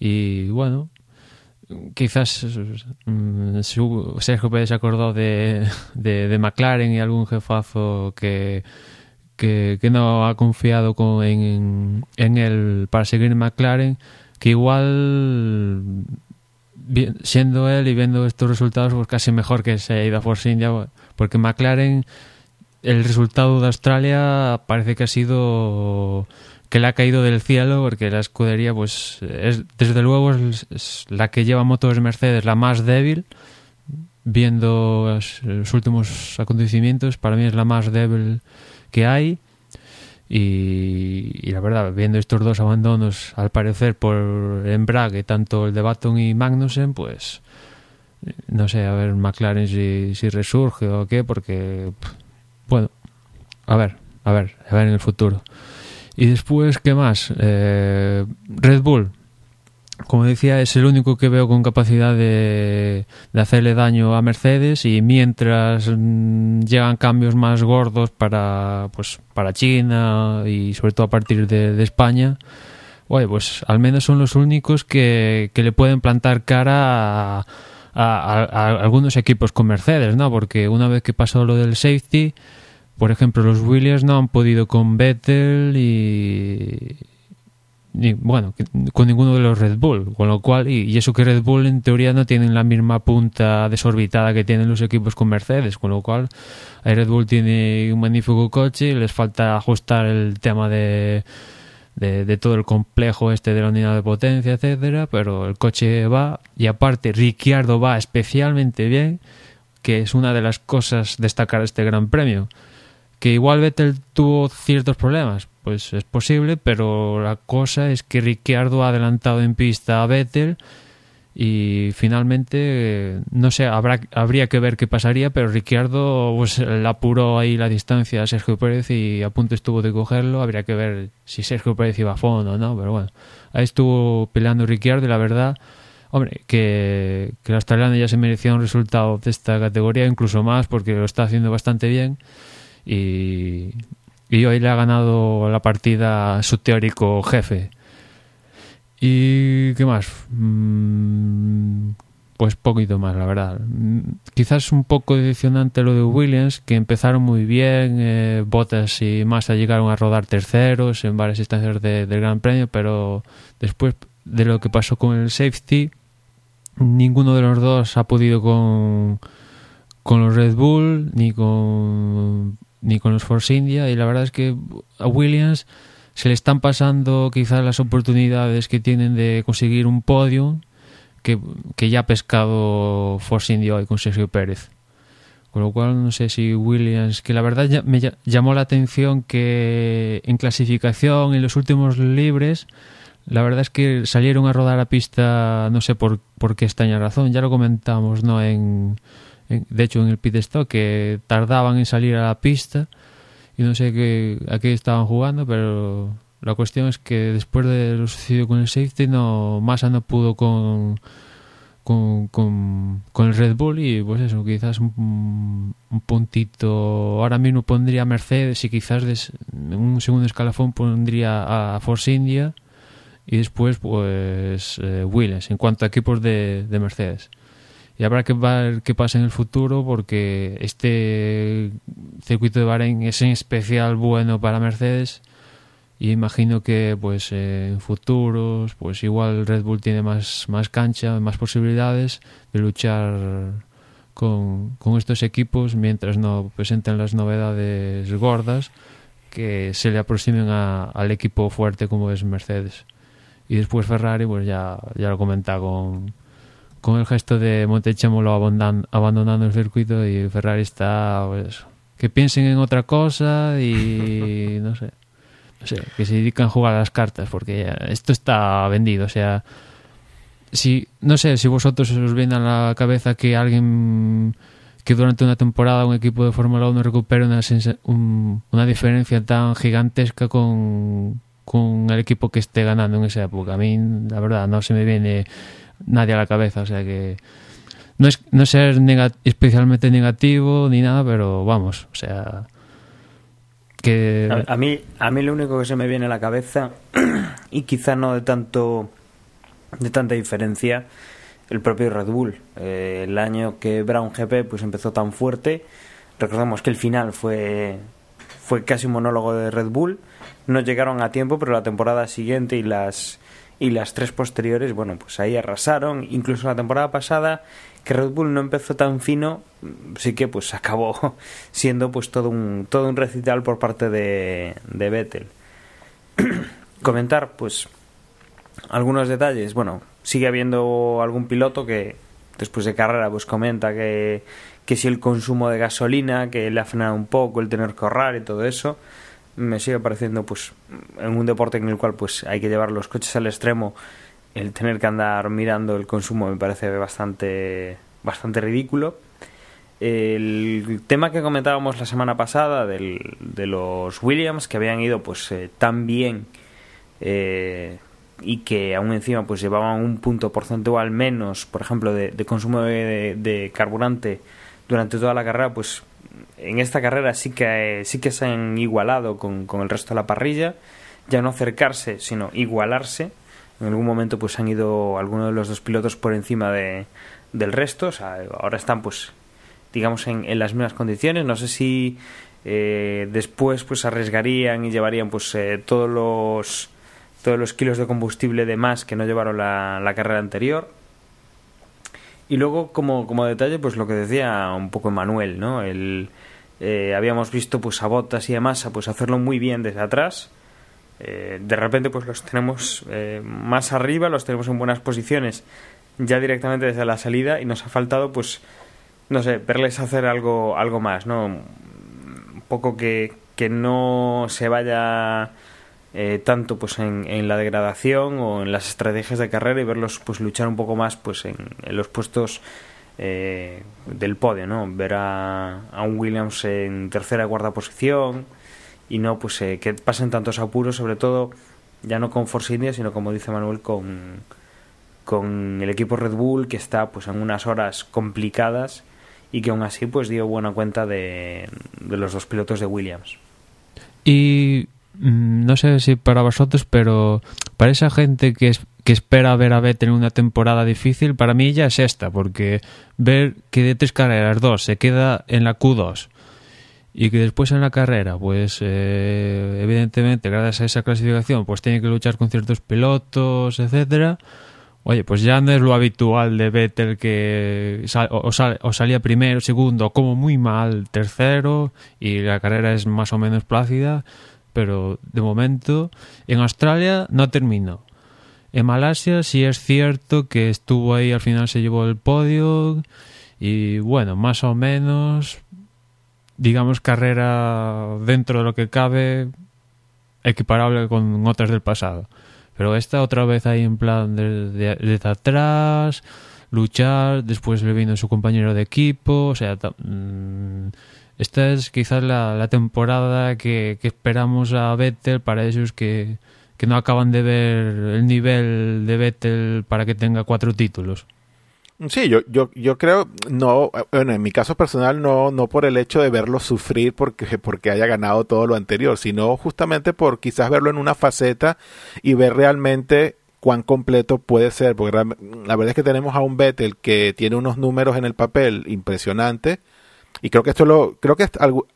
y, bueno, quizás mm, Sergio Pérez se acordó de, de, McLaren y algún jefazo que que, que, no ha confiado con, en, en él para seguir en McLaren, que igual siendo él y viendo estos resultados, pues casi mejor que se haya ido a Force India, porque McLaren, el resultado de Australia parece que ha sido que le ha caído del cielo, porque la escudería, pues, es desde luego es, la que lleva motos Mercedes, la más débil, viendo los últimos acontecimientos, para mí es la más débil que hay. Y, la verdad, viendo estos dos abandonos, al parecer por embrague, tanto el de Baton y Magnussen, pues no sé, a ver McLaren si, si resurge o qué, porque bueno, a ver, a ver, a ver en el futuro. Y después, ¿qué más? Eh, Red Bull, como decía, es el único que veo con capacidad de, de hacerle daño a Mercedes y mientras mmm, llegan cambios más gordos para, pues, para China y sobre todo a partir de, de España, oye, pues al menos son los únicos que, que le pueden plantar cara a, a, algunos equipos con Mercedes, ¿no? Porque una vez que pasó lo del safety, por ejemplo, los Williams no han podido con Vettel y, bueno, con ninguno de los Red Bull, con lo cual, y, eso que Red Bull en teoría no tienen la misma punta desorbitada que tienen los equipos con Mercedes, con lo cual Red Bull tiene un magnífico coche, les falta ajustar el tema de, de, de, todo el complejo este de la unidad de potencia, etcétera, pero el coche va, y aparte Ricciardo va especialmente bien, que es una de las cosas destacar este gran premio Que igual Vettel tuvo ciertos problemas, pues es posible, pero la cosa es que Ricciardo ha adelantado en pista a Vettel y finalmente no sé habrá habría que ver qué pasaría pero Ricciardo pues le apuró ahí la distancia a Sergio Pérez y a punto estuvo de cogerlo. Habría que ver si Sergio Pérez iba a fondo o no pero bueno ahí estuvo peleando Ricciardo y la verdad hombre que, que el australiano ya se merecía un resultado de esta categoría incluso más porque lo está haciendo bastante bien y, y hoy le ha ganado la partida su teórico jefe ¿Y qué más? Mm, pues poquito más, la verdad. Mm, quizás un poco decepcionante lo de Williams, que empezaron muy bien, eh, Bottas y Massa llegaron a rodar terceros en varias instancias de, del Gran Premio, pero después de lo que pasó con el safety, ninguno de los dos ha podido con, con los Red Bull ni con, ni con los Force India, y la verdad es que a Williams se le están pasando quizás las oportunidades que tienen de conseguir un podio que, ya ha pescado Force India hoy con Sergio Pérez. Con lo cual no sé si Williams, que la verdad me llamó la atención que en clasificación, en los últimos libres, la verdad es que salieron a rodar a pista, no sé por, por qué extraña razón, ya lo comentamos, ¿no? En, de hecho, en el pit stop, que tardaban en salir a la pista y no sé qué, a qué estaban jugando, pero la cuestión es que después de lo sucedido con el safety, no, Massa no pudo con, con, con, el Red Bull y pues eso, quizás un, un puntito. Ahora mismo pondría Mercedes y quizás en un segundo escalafón pondría a Force India y después pues eh, Williams en cuanto a equipos de, de Mercedes y habrá que ver qué pasa en el futuro porque este circuito de Bahrein es en especial bueno para Mercedes y imagino que pues en futuros pues igual Red Bull tiene más, más cancha, más posibilidades de luchar con, con estos equipos mientras no presenten las novedades gordas que se le aproximen a, al equipo fuerte como es Mercedes. Y después Ferrari, pues ya, ya lo comenta con, con el gesto de Montechémolo abandonando el circuito y Ferrari está pues, que piensen en otra cosa y no sé, no sé, que se dedican a jugar a las cartas porque esto está vendido, o sea, si no sé si vosotros os viene a la cabeza que alguien que durante una temporada un equipo de Fórmula 1 recupere una, una diferencia tan gigantesca con, con el equipo que esté ganando en esa época. A mí, la verdad, no se me viene nadie a la cabeza. O sea que no es no ser especialmente negativo ni nada, pero vamos, o sea que a, mí a mí lo único que se me viene a la cabeza y quizá no de tanto de tanta diferencia el propio Red Bull eh, el año que Brown GP pues empezó tan fuerte recordemos que el final fue fue casi un monólogo de Red Bull no llegaron a tiempo pero la temporada siguiente y las y las tres posteriores, bueno, pues ahí arrasaron. Incluso la temporada pasada, que Red Bull no empezó tan fino, sí que pues acabó siendo pues todo un, todo un recital por parte de, de Vettel. Comentar pues algunos detalles. Bueno, sigue habiendo algún piloto que después de carrera pues comenta que, que si el consumo de gasolina, que le ha un poco, el tener que ahorrar y todo eso me sigue pareciendo pues en un deporte en el cual pues hay que llevar los coches al extremo el tener que andar mirando el consumo me parece bastante bastante ridículo. El tema que comentábamos la semana pasada del, de los Williams que habían ido pues eh, tan bien eh, y que aún encima pues llevaban un punto porcentual menos por ejemplo de, consumo de carburante durante toda la carrera pues en esta carrera sí que, sí que se han igualado con, el resto de la parrilla, ya no acercarse, sino igualarse. En algún momento pues han ido algunos de los dos pilotos por encima de, del resto, o sea, ahora están pues digamos en, en las mismas condiciones, no sé si eh, después pues arriesgarían y llevarían pues eh, todos los todos los kilos de combustible de más que no llevaron la, la carrera anterior y luego, como, como detalle, pues lo que decía un poco Manuel, ¿no? El, eh, habíamos visto pues a Botas y a Massa pues hacerlo muy bien desde atrás. Eh, de repente pues los tenemos eh, más arriba, los tenemos en buenas posiciones ya directamente desde la salida y nos ha faltado pues no sé, verles hacer algo algo más, ¿no? poco que, que no se vaya eh, tanto pues en, en, la degradación o en las estrategias de carrera y verlos pues luchar un poco más pues en, los puestos eh, del podio, ¿no? Ver a, un Williams en tercera y cuarta posición y no pues eh, que pasen tantos apuros, sobre todo ya no con Force India, sino como dice Manuel con, con el equipo Red Bull que está pues en unas horas complicadas y que aún así pues dio buena cuenta de, de los dos pilotos de Williams. Y no sé si para vosotros, pero para esa gente que, es, que espera ver a Vettel en una temporada difícil, para mí ya es esta, porque ver que de tres carreras, dos, se queda en la Q2 y que después en la carrera, pues eh, evidentemente, gracias a esa clasificación, pues tiene que luchar con ciertos pilotos, etcétera. Oye, pues ya no es lo habitual de Vettel que sal, o, o, salía primero, segundo, como muy mal, tercero, y la carrera es más o menos plácida, pero de momento en Australia no terminó. En Malasia sí es cierto que estuvo ahí, al final se llevó el podio, y bueno, más o menos, digamos, carrera dentro de lo que cabe, equiparable con otras del pasado. Pero esta otra vez ahí en plan desde de, de atrás, luchar, después le vino su compañero de equipo, o sea, mmm, esta es quizás la, temporada que, que, esperamos a Vettel para esos que, que no acaban de ver el nivel de Vettel para que tenga cuatro títulos. Sí, yo, yo, yo creo, no, bueno, en mi caso personal no, no por el hecho de verlo sufrir porque, porque haya ganado todo lo anterior, sino justamente por quizás verlo en una faceta y ver realmente cuán completo puede ser, porque la verdad es que tenemos a un Vettel que tiene unos números en el papel impresionantes y creo que esto lo, creo que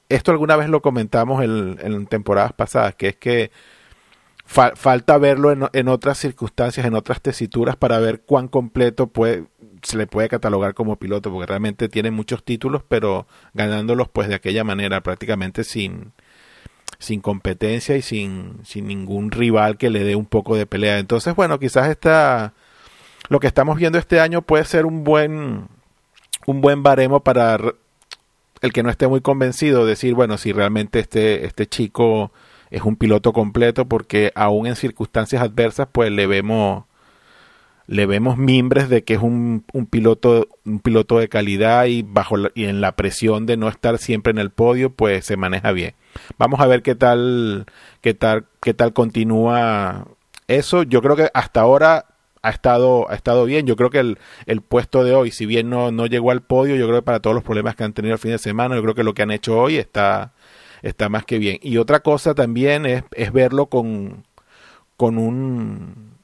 esto alguna vez lo comentamos en, temporadas pasadas, que es que fa, falta verlo en, en otras circunstancias, en otras tesituras para ver cuán completo puede se le puede catalogar como piloto porque realmente tiene muchos títulos pero ganándolos pues de aquella manera prácticamente sin sin competencia y sin, sin ningún rival que le dé un poco de pelea. Entonces bueno quizás esta lo que estamos viendo este año puede ser un buen un buen baremo para el que no esté muy convencido decir bueno si realmente este este chico es un piloto completo porque aún en circunstancias adversas pues le vemos le vemos mimbres de que es un, un, piloto un piloto de calidad y bajo y en la presión de no estar siempre en el podio pues se maneja bien. Vamos a ver qué tal qué tal qué tal continúa eso. Yo creo que hasta ahora ha estado ha estado bien yo creo que el, el puesto de hoy si bien no, no llegó al podio yo creo que para todos los problemas que han tenido el fin de semana yo creo que lo que han hecho hoy está está más que bien y otra cosa también es, es verlo con con un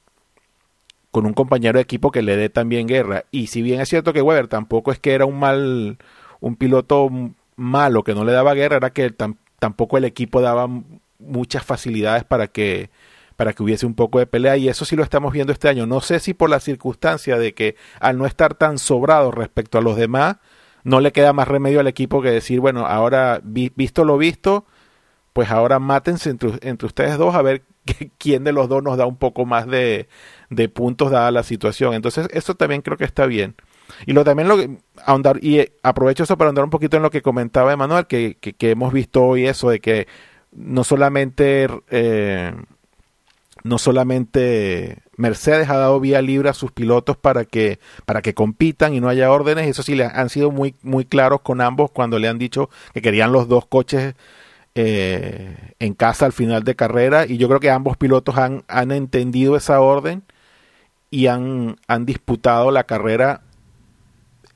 con un compañero de equipo que le dé también guerra. Y si bien es cierto que Weber tampoco es que era un mal, un piloto malo que no le daba guerra, era que tam, tampoco el equipo daba muchas facilidades para que para que hubiese un poco de pelea y eso sí lo estamos viendo este año. No sé si por la circunstancia de que al no estar tan sobrado respecto a los demás, no le queda más remedio al equipo que decir, bueno, ahora vi, visto lo visto, pues ahora mátense entre, ustedes dos a ver quién de los dos nos da un poco más de, de puntos dada la situación. Entonces, eso también creo que está bien. Y lo también lo ahondar, y aprovecho eso para ahondar un poquito en lo que comentaba Emanuel, que, que, que hemos visto hoy eso de que no solamente eh, no solamente Mercedes ha dado vía libre a sus pilotos para que para que compitan y no haya órdenes, eso sí le han sido muy muy claros con ambos cuando le han dicho que querían los dos coches eh, en casa al final de carrera y yo creo que ambos pilotos han, han entendido esa orden y han, han disputado la carrera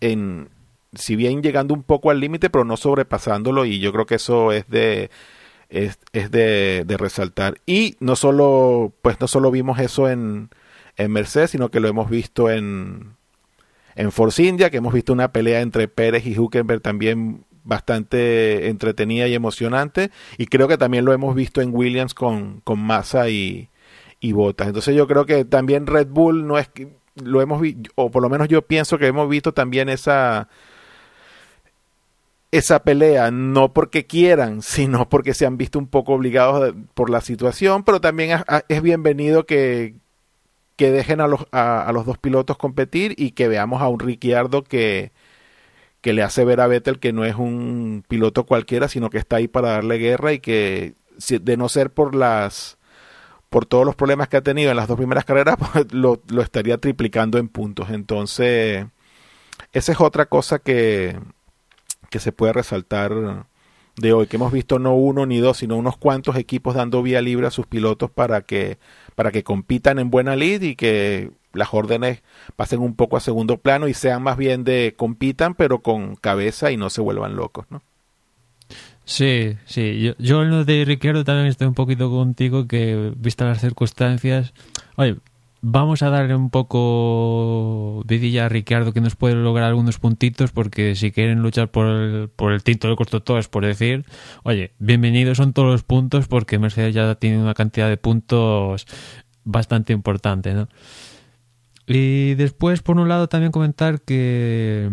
en si bien llegando un poco al límite pero no sobrepasándolo y yo creo que eso es de es, es de, de, resaltar y no solo pues no solo vimos eso en, en Mercedes sino que lo hemos visto en en Force India que hemos visto una pelea entre Pérez y Huckenberg también bastante entretenida y emocionante y creo que también lo hemos visto en Williams con, con Massa y, y Botas. Entonces yo creo que también Red Bull no es que lo hemos visto, o por lo menos yo pienso que hemos visto también esa esa pelea, no porque quieran, sino porque se han visto un poco obligados por la situación, pero también es bienvenido que, que dejen a los, a, a los dos pilotos competir y que veamos a un Ricciardo que, que le hace ver a Vettel que no es un piloto cualquiera, sino que está ahí para darle guerra y que de no ser por las por todos los problemas que ha tenido en las dos primeras carreras, pues, lo, lo estaría triplicando en puntos. Entonces, esa es otra cosa que, que se puede resaltar de hoy, que hemos visto no uno ni dos, sino unos cuantos equipos dando vía libre a sus pilotos para que, para que compitan en buena lid y que las órdenes pasen un poco a segundo plano y sean más bien de compitan, pero con cabeza y no se vuelvan locos, ¿no? Sí, sí. Yo, yo en lo de Ricciardo también estoy un poquito contigo que, vistas las circunstancias, oye, vamos a darle un poco vidilla a Ricciardo que nos puede lograr algunos puntitos porque si quieren luchar por el, por el título de por decir, oye, bienvenidos son todos los puntos porque Mercedes ya tiene una cantidad de puntos bastante importante, ¿no? Y después, por un lado, también comentar que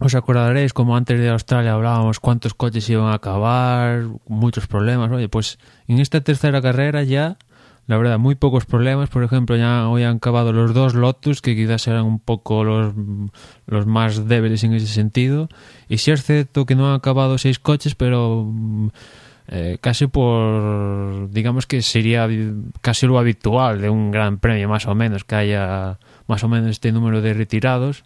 os acordaréis, como antes de Australia hablábamos, cuántos coches iban a acabar, muchos problemas. Oye, pues en esta tercera carrera ya, la verdad, muy pocos problemas. Por ejemplo, ya hoy han acabado los dos Lotus, que quizás eran un poco los, los más débiles en ese sentido. Y sí es cierto que no han acabado seis coches, pero mm, eh, casi por, digamos que sería casi lo habitual de un gran premio, más o menos, que haya más o menos este número de retirados.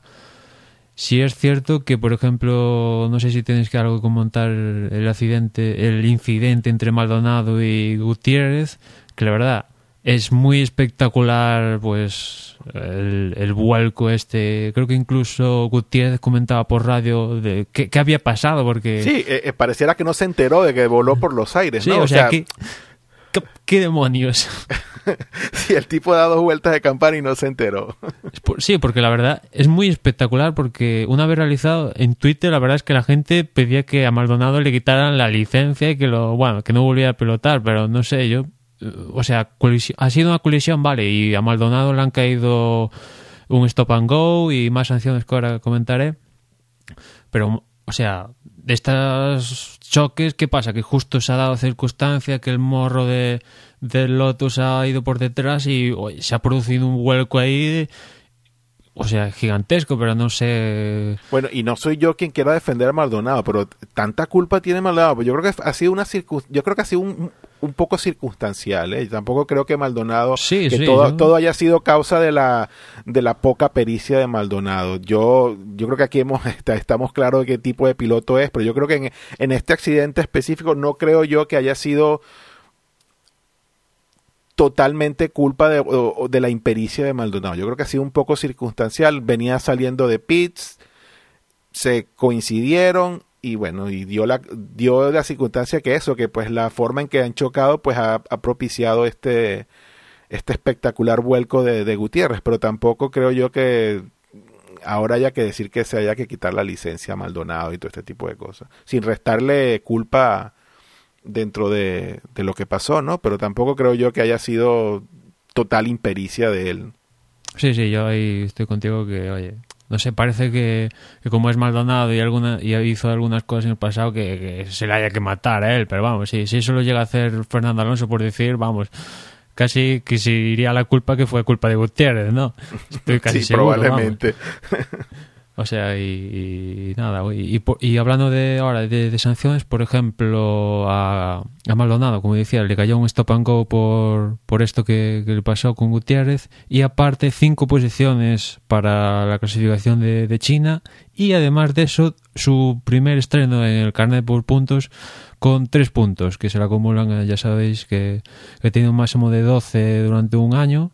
Sí es cierto que, por ejemplo, no sé si tenéis que algo comentar el accidente, el incidente entre Maldonado y Gutiérrez, que la verdad es muy espectacular, pues el, el vuelco este. Creo que incluso Gutiérrez comentaba por radio de qué, qué había pasado, porque Sí, eh, eh, pareciera que no se enteró de que voló por los aires, Sí, ¿no? o, sea, ¿qué, qué, qué demonios. sí, el tipo da dos vueltas de campana y no se enteró. Sí, porque la verdad es muy espectacular porque una vez realizado en Twitter la verdad es que la gente pedía que a Maldonado le quitaran la licencia y que lo bueno, que no volviera a pilotar, pero no sé, yo o sea, ha sido una colisión, vale, y a Maldonado le han caído un stop and go y más sanciones que ahora comentaré. Pero o sea, de estos choques, ¿qué pasa? Que justo se ha dado circunstancia que el morro de, del Lotus ha ido por detrás y se ha producido un vuelco ahí, o sea, gigantesco, pero no sé. Bueno, y no soy yo quien quiera defender a Maldonado, pero tanta culpa tiene Maldonado. Yo creo que ha sido una circun- yo creo que ha sido un, un poco circunstancial, ¿eh? Tampoco creo que Maldonado Sí, que sí, todo, haya sido causa de la de la poca pericia de Maldonado. Yo yo creo que aquí hemos está- estamos claros de qué tipo de piloto es, pero yo creo que en, en este accidente específico no creo yo que haya sido totalmente culpa de, de la impericia de Maldonado. Yo creo que ha sido un poco circunstancial. Venía saliendo de pits, se coincidieron y bueno, y dio la, dio la circunstancia que eso, que pues la forma en que han chocado pues ha, propiciado este, este espectacular vuelco de, de Gutiérrez, pero tampoco creo yo que ahora haya que decir que se haya que quitar la licencia a Maldonado y todo este tipo de cosas, sin restarle culpa dentro de, de lo que pasó, ¿no? Pero tampoco creo yo que haya sido total impericia de él. Sí, sí, yo ahí estoy contigo que, oye, no sé, parece que, que como es Maldonado y alguna y hizo algunas cosas en el pasado que, que se le haya que matar a él, pero vamos, sí, si eso lo llega a hacer Fernando Alonso por decir, vamos, casi que se iría la culpa que fue culpa de Gutiérrez, ¿no? Estoy casi sí, seguro, probablemente. vamos. O sea, y, nada, y, y, hablando de ahora de, sanciones, por ejemplo, a, a Maldonado, como decía, le cayó un stop and go por, por esto que, le pasó con Gutiérrez, y aparte cinco posiciones para la clasificación de, de China, y además de eso, su primer estreno en el carnet por puntos con tres puntos, que se le acumulan, ya sabéis que, que tiene un máximo de 12 durante un año,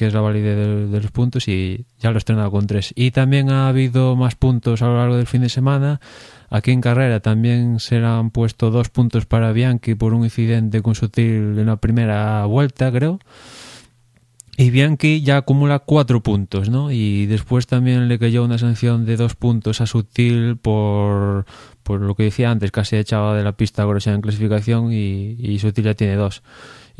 que es la validez de, los puntos y ya lo he estrenado con tres. Y también ha habido más puntos a lo largo del fin de semana. Aquí en carrera también se le han puesto dos puntos para Bianchi por un incidente con Sutil en la primera vuelta, creo. Y Bianchi ya acumula cuatro puntos, ¿no? Y después también le cayó una sanción de dos puntos a Sutil por, por lo que decía antes, casi echaba de la pista Grosjean en clasificación y Sutil ya tiene dos.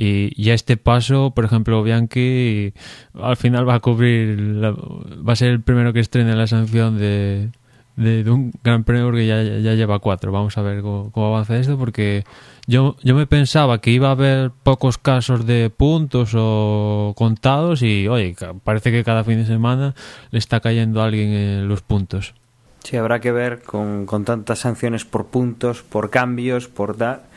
Y, y a este paso, por ejemplo, Bianchi al final va a cubrir, va a ser el primero que estrene la sanción de, de, un gran premio porque ya, ya lleva cuatro. Vamos a ver cómo, avanza esto porque yo, yo me pensaba que iba a haber pocos casos de puntos o contados y, oye, parece que cada fin de semana le está cayendo alguien en los puntos. Sí, habrá que ver con, con tantas sanciones por puntos, por cambios, por dar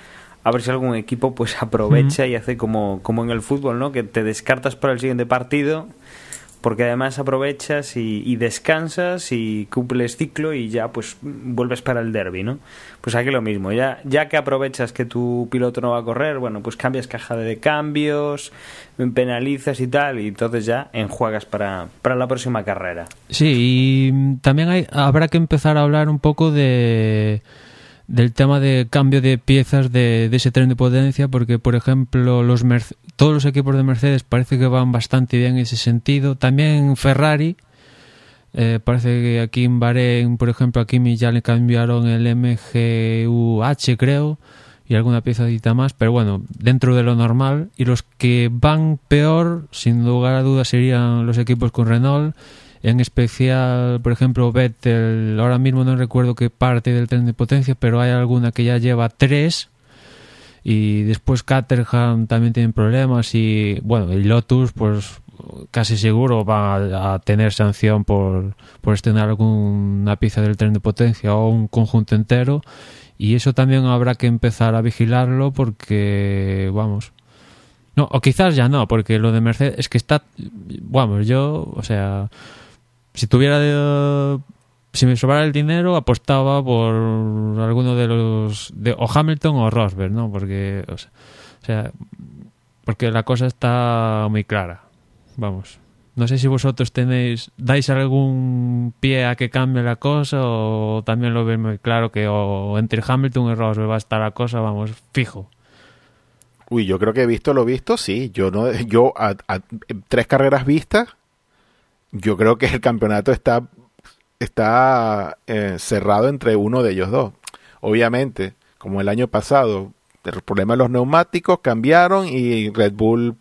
a ver si algún equipo pues aprovecha y hace como, como en el fútbol, ¿no? Que te descartas para el siguiente partido porque además aprovechas y, y, descansas y cumples ciclo y ya pues vuelves para el derby, ¿no? Pues aquí lo mismo, ya, ya que aprovechas que tu piloto no va a correr, bueno, pues cambias caja de cambios, penalizas y tal, y entonces ya enjuagas para, para la próxima carrera. Sí, y también hay, habrá que empezar a hablar un poco de del tema de cambio de piezas de, ese tren de potencia porque por ejemplo los todos los equipos de Mercedes parece que van bastante bien en ese sentido. También Ferrari eh, parece que aquí en Bahrein por ejemplo a Kimi ya le cambiaron el MGUH creo y alguna piezadita más pero bueno dentro de lo normal. Y los que van peor sin lugar a dudas serían los equipos con Renault en especial, por ejemplo, Vettel, ahora mismo no recuerdo qué parte del tren de potencia, pero hay alguna que ya lleva tres. Y después Caterham también tiene problemas. Y bueno, el Lotus, pues casi seguro va a tener sanción por, por estrenar alguna pieza del tren de potencia o un conjunto entero. Y eso también habrá que empezar a vigilarlo porque, vamos. No, o quizás ya no, porque lo de Mercedes es que está. Vamos, yo, o sea si tuviera de, si me sobrara el dinero apostaba por alguno de los de o Hamilton o Rosberg no porque o sea, porque la cosa está muy clara. Vamos. No sé si vosotros tenéis dais algún pie a que cambie la cosa o también lo veis muy claro que o entre Hamilton y Rosberg va a estar la cosa vamos fijo. Uy, yo creo que he visto lo visto, sí. Yo no, yo tres carreras vistas yo creo que el campeonato está, está eh, cerrado entre uno de ellos dos. Obviamente, como el año pasado, el problema de los neumáticos cambiaron y Red Bull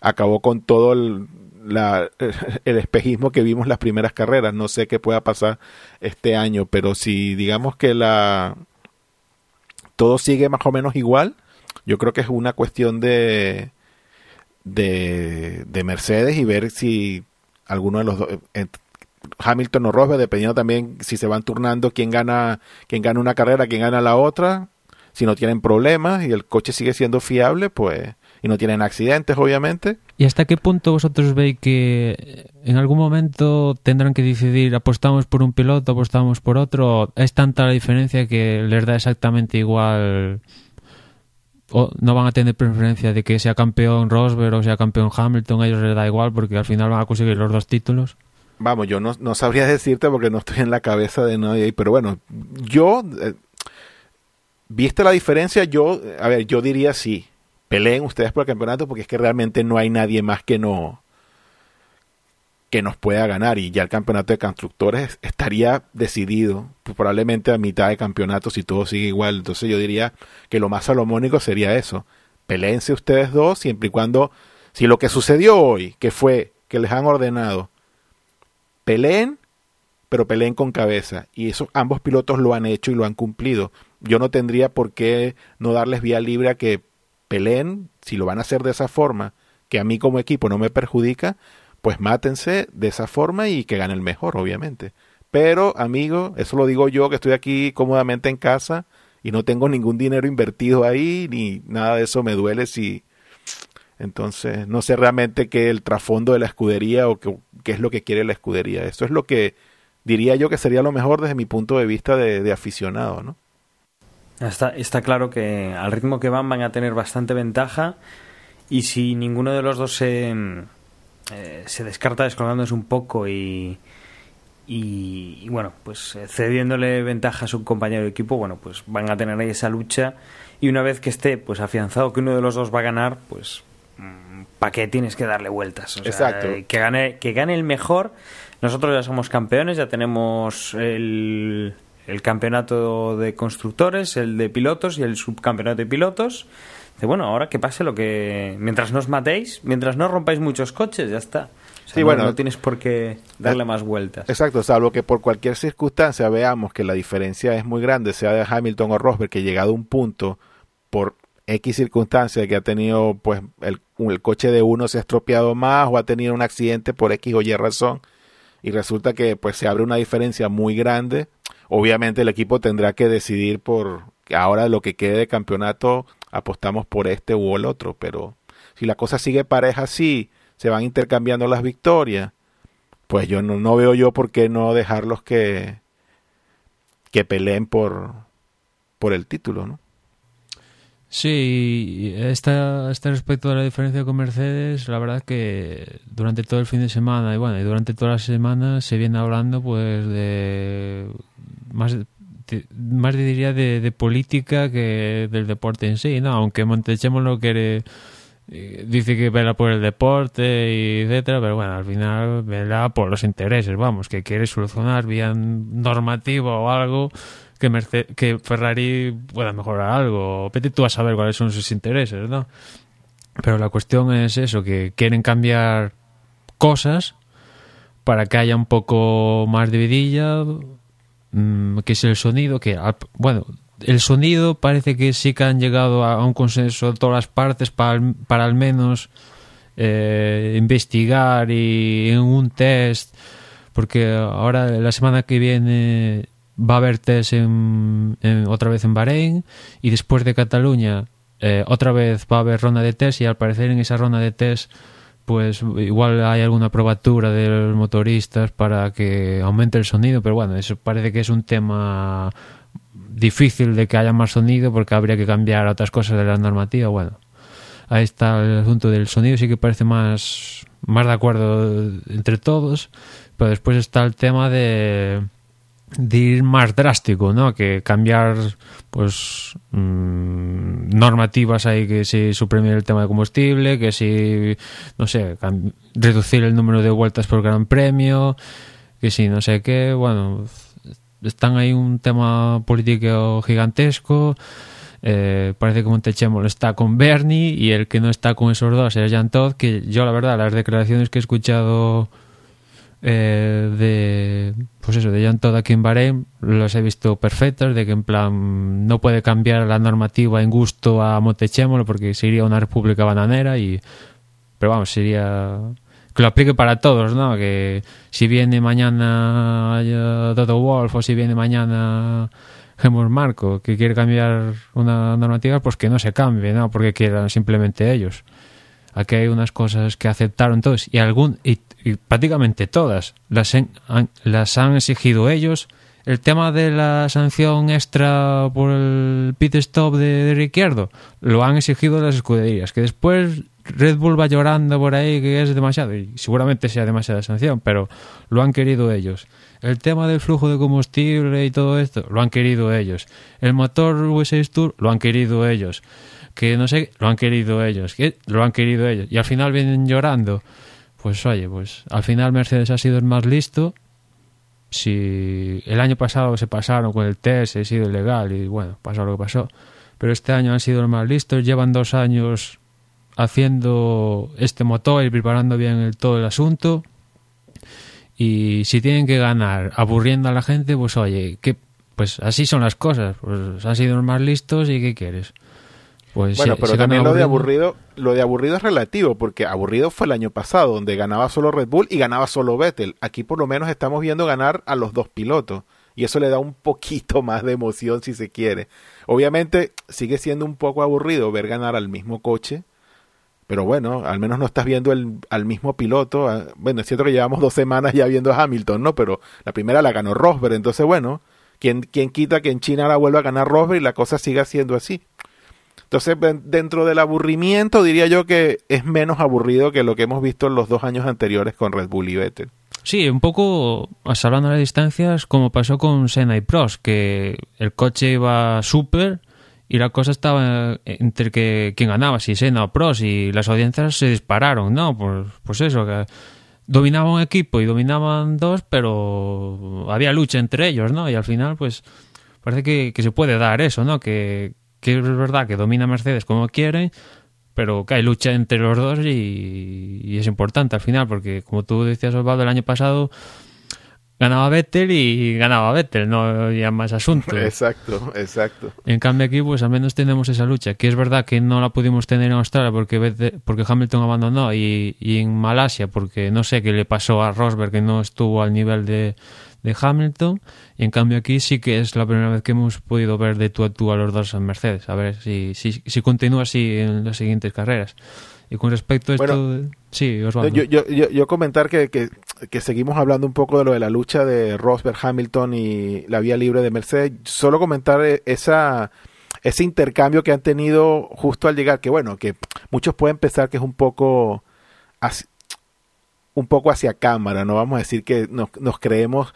acabó con todo el, el espejismo que vimos las primeras carreras. No sé qué pueda pasar este año, pero si digamos que la todo sigue más o menos igual, yo creo que es una cuestión de de, de Mercedes y ver si alguno de los dos, eh, Hamilton o Rosberg, dependiendo también si se van turnando quién gana, quién gana una carrera, quién gana la otra, si no tienen problemas y el coche sigue siendo fiable, pues, y no tienen accidentes, obviamente. ¿Y hasta qué punto vosotros veis que en algún momento tendrán que decidir apostamos por un piloto, apostamos por otro? ¿Es tanta la diferencia que les da exactamente igual o no van a tener preferencia de que sea campeón Rosberg o sea campeón Hamilton, a ellos les da igual porque al final van a conseguir los dos títulos. Vamos, yo no, no sabría decirte porque no estoy en la cabeza de nadie, pero bueno, yo, eh, ¿viste la diferencia? Yo, a ver, yo diría sí, peleen ustedes por el campeonato porque es que realmente no hay nadie más que no, que nos pueda ganar y ya el campeonato de constructores estaría decidido probablemente a mitad de campeonato si todo sigue igual. Entonces yo diría que lo más salomónico sería eso. Peleense ustedes dos siempre y cuando, si lo que sucedió hoy, que fue que les han ordenado, peleen, pero peleen con cabeza. Y eso ambos pilotos lo han hecho y lo han cumplido. Yo no tendría por qué no darles vía libre a que peleen, si lo van a hacer de esa forma, que a mí como equipo no me perjudica, pues mátense de esa forma y que gane el mejor, obviamente. Pero, amigo, eso lo digo yo que estoy aquí cómodamente en casa y no tengo ningún dinero invertido ahí, ni nada de eso me duele si... Entonces, no sé realmente qué el trasfondo de la escudería o qué, qué, es lo que quiere la escudería. Eso es lo que diría yo que sería lo mejor desde mi punto de vista de, aficionado, ¿no? Está, está claro que al ritmo que van van a tener bastante ventaja y si ninguno de los dos se, eh, se descarta descolgándose un poco y, y, y, bueno, pues eh, cediéndole ventaja a su compañero de equipo, bueno, pues van a tener ahí esa lucha y una vez que esté pues afianzado que uno de los dos va a ganar, pues mm, ¿para qué tienes que darle vueltas? O sea, Exacto. eh, que gane que gane el mejor. Nosotros ya somos campeones, ya tenemos el, el campeonato de constructores, el de pilotos y el subcampeonato de pilotos. Dice, bueno, ahora que pase lo que... Mientras no os matéis, mientras no rompáis muchos coches, ya está. O sea, Sí, no, bueno, no tienes por qué darle más vueltas. Exacto, salvo que por cualquier circunstancia veamos que la diferencia es muy grande, sea de Hamilton o Rosberg, que llegado a un punto por X circunstancia que ha tenido, pues, el, el coche de uno se ha estropeado más o ha tenido un accidente por X o Y razón, y resulta que pues se abre una diferencia muy grande, obviamente el equipo tendrá que decidir por ahora lo que quede de campeonato apostamos por este u el otro, pero si la cosa sigue pareja así, se van intercambiando las victorias, pues yo no, no veo yo por qué no dejarlos que que peleen por por el título, ¿no? Sí, esta, este respecto a la diferencia con Mercedes, la verdad que durante todo el fin de semana y bueno, y durante toda la semana se viene hablando pues de más de, más diría de, de, política que del deporte en sí, ¿no? Aunque Montechemo lo quiere eh, dice que vela por el deporte y etcétera, pero bueno, al final vela por los intereses, vamos, que quiere solucionar vía normativa o algo que, que Ferrari pueda mejorar algo. Vete tú a saber cuáles son sus intereses, ¿no? Pero la cuestión es eso, que quieren cambiar cosas para que haya un poco más de vidilla, mmm, que es el sonido, que, bueno, el sonido parece que sí que han llegado a un consenso de todas las partes para, para al menos eh, investigar y en un test, porque ahora la semana que viene va a haber test en, en, otra vez en Bahrein y después de Cataluña eh, otra vez va a haber ronda de test y al parecer en esa ronda de test pues igual hay alguna probatura de los motoristas para que aumente el sonido, pero bueno, eso parece que es un tema difícil de que haya más sonido porque habría que cambiar otras cosas de la normativa, bueno. Ahí está el asunto del sonido, sí que parece más, más de acuerdo entre todos, pero después está el tema de, de ir más drástico, ¿no? Que cambiar, pues, mmm, normativas ahí que si suprimir el tema de combustible, que si, no sé, reducir el número de vueltas por gran premio, que si no sé qué, bueno, están ahí un tema político gigantesco. Eh, parece que Montechemol está con Bernie y el que no está con esos dos es Jan Todd, que yo la verdad las declaraciones que he escuchado eh, de pues eso de Jan Todd aquí en Bahrein los he visto perfectos de que en plan no puede cambiar la normativa en gusto a Montechemol porque sería una república bananera y pero vamos sería que lo aplique para todos, ¿no? Que si viene mañana Dodo Wolf o si viene mañana Gemur Marco que quiere cambiar una normativa, pues que no se cambie, ¿no? Porque quieran simplemente ellos. Aquí hay unas cosas que aceptaron todos y algún y, y prácticamente todas las, han, las han exigido ellos. El tema de la sanción extra por el pit stop de, de lo han exigido las escuderías, que después Red Bull va llorando por ahí que es demasiado, y seguramente sea demasiada sanción, pero lo han querido ellos. El tema del flujo de combustible y todo esto, lo han querido ellos. El motor V6 Tour, lo han querido ellos. Que no sé, lo han querido ellos. Que lo han querido ellos. Y al final vienen llorando. Pues oye, pues al final Mercedes ha sido el más listo. Si el año pasado se pasaron con el test, ha sido ilegal y bueno, pasó lo que pasó. Pero este año han sido los más listos, llevan dos años haciendo este motor y preparando bien todo el asunto. Y si tienen que ganar aburriendo a la gente, pues oye, que pues así son las cosas. Pues han sido los más listos y ¿qué quieres? Pues bueno, pero también lo de aburrido, lo de aburrido es relativo, porque aburrido fue el año pasado, donde ganaba solo Red Bull y ganaba solo Vettel. Aquí por lo menos estamos viendo ganar a los dos pilotos. Y eso le da un poquito más de emoción si se quiere. Obviamente sigue siendo un poco aburrido ver ganar al mismo coche, pero bueno, al menos no estás viendo el, al mismo piloto. ah, Bueno, es cierto que llevamos dos semanas ya viendo a Hamilton, ¿no? Pero la primera la ganó Rosberg, entonces bueno, ¿quién, quién quita que en China ahora vuelva a ganar Rosberg y la cosa siga siendo así? Entonces, dentro del aburrimiento, diría yo que es menos aburrido que lo que hemos visto en los dos años anteriores con Red Bull y Vettel. Sí, un poco, hablando de las distancias, como pasó con Senna y Prost, que el coche iba súper y la cosa estaba entre que quién ganaba, si Senna o Prost, y las audiencias se dispararon, ¿no? Pues, pues eso, que dominaba un equipo y dominaban dos, pero había lucha entre ellos, ¿no? Y al final, pues, parece que, que se puede dar eso, ¿no? Que, que es verdad que domina Mercedes como quiere, pero que hay lucha entre los dos y, y, es importante al final, porque como tú decías, Osvaldo, el año pasado ganaba Vettel y ganaba Vettel, no había más asunto. Exacto, exacto. En cambio aquí, pues al menos tenemos esa lucha, que es verdad que no la pudimos tener en Australia porque, Vettel- porque Hamilton abandonó y, y en Malasia porque no sé qué le pasó a Rosberg que no estuvo al nivel de, de Hamilton. Y en cambio aquí sí que es la primera vez que hemos podido ver de tú a tú a los dos en Mercedes. A ver si, si, si continúa así en las siguientes carreras. Y con respecto a esto... Bueno, sí, Osvaldo. Yo, yo, yo, yo comentar que, que, que seguimos hablando un poco de lo de la lucha de Rosberg, Hamilton y la vía libre de Mercedes. Solo comentar eh, esa ese intercambio que han tenido justo al llegar, que bueno, que muchos pueden pensar que es un poco hacia, un poco hacia cámara, no vamos a decir que nos, nos creemos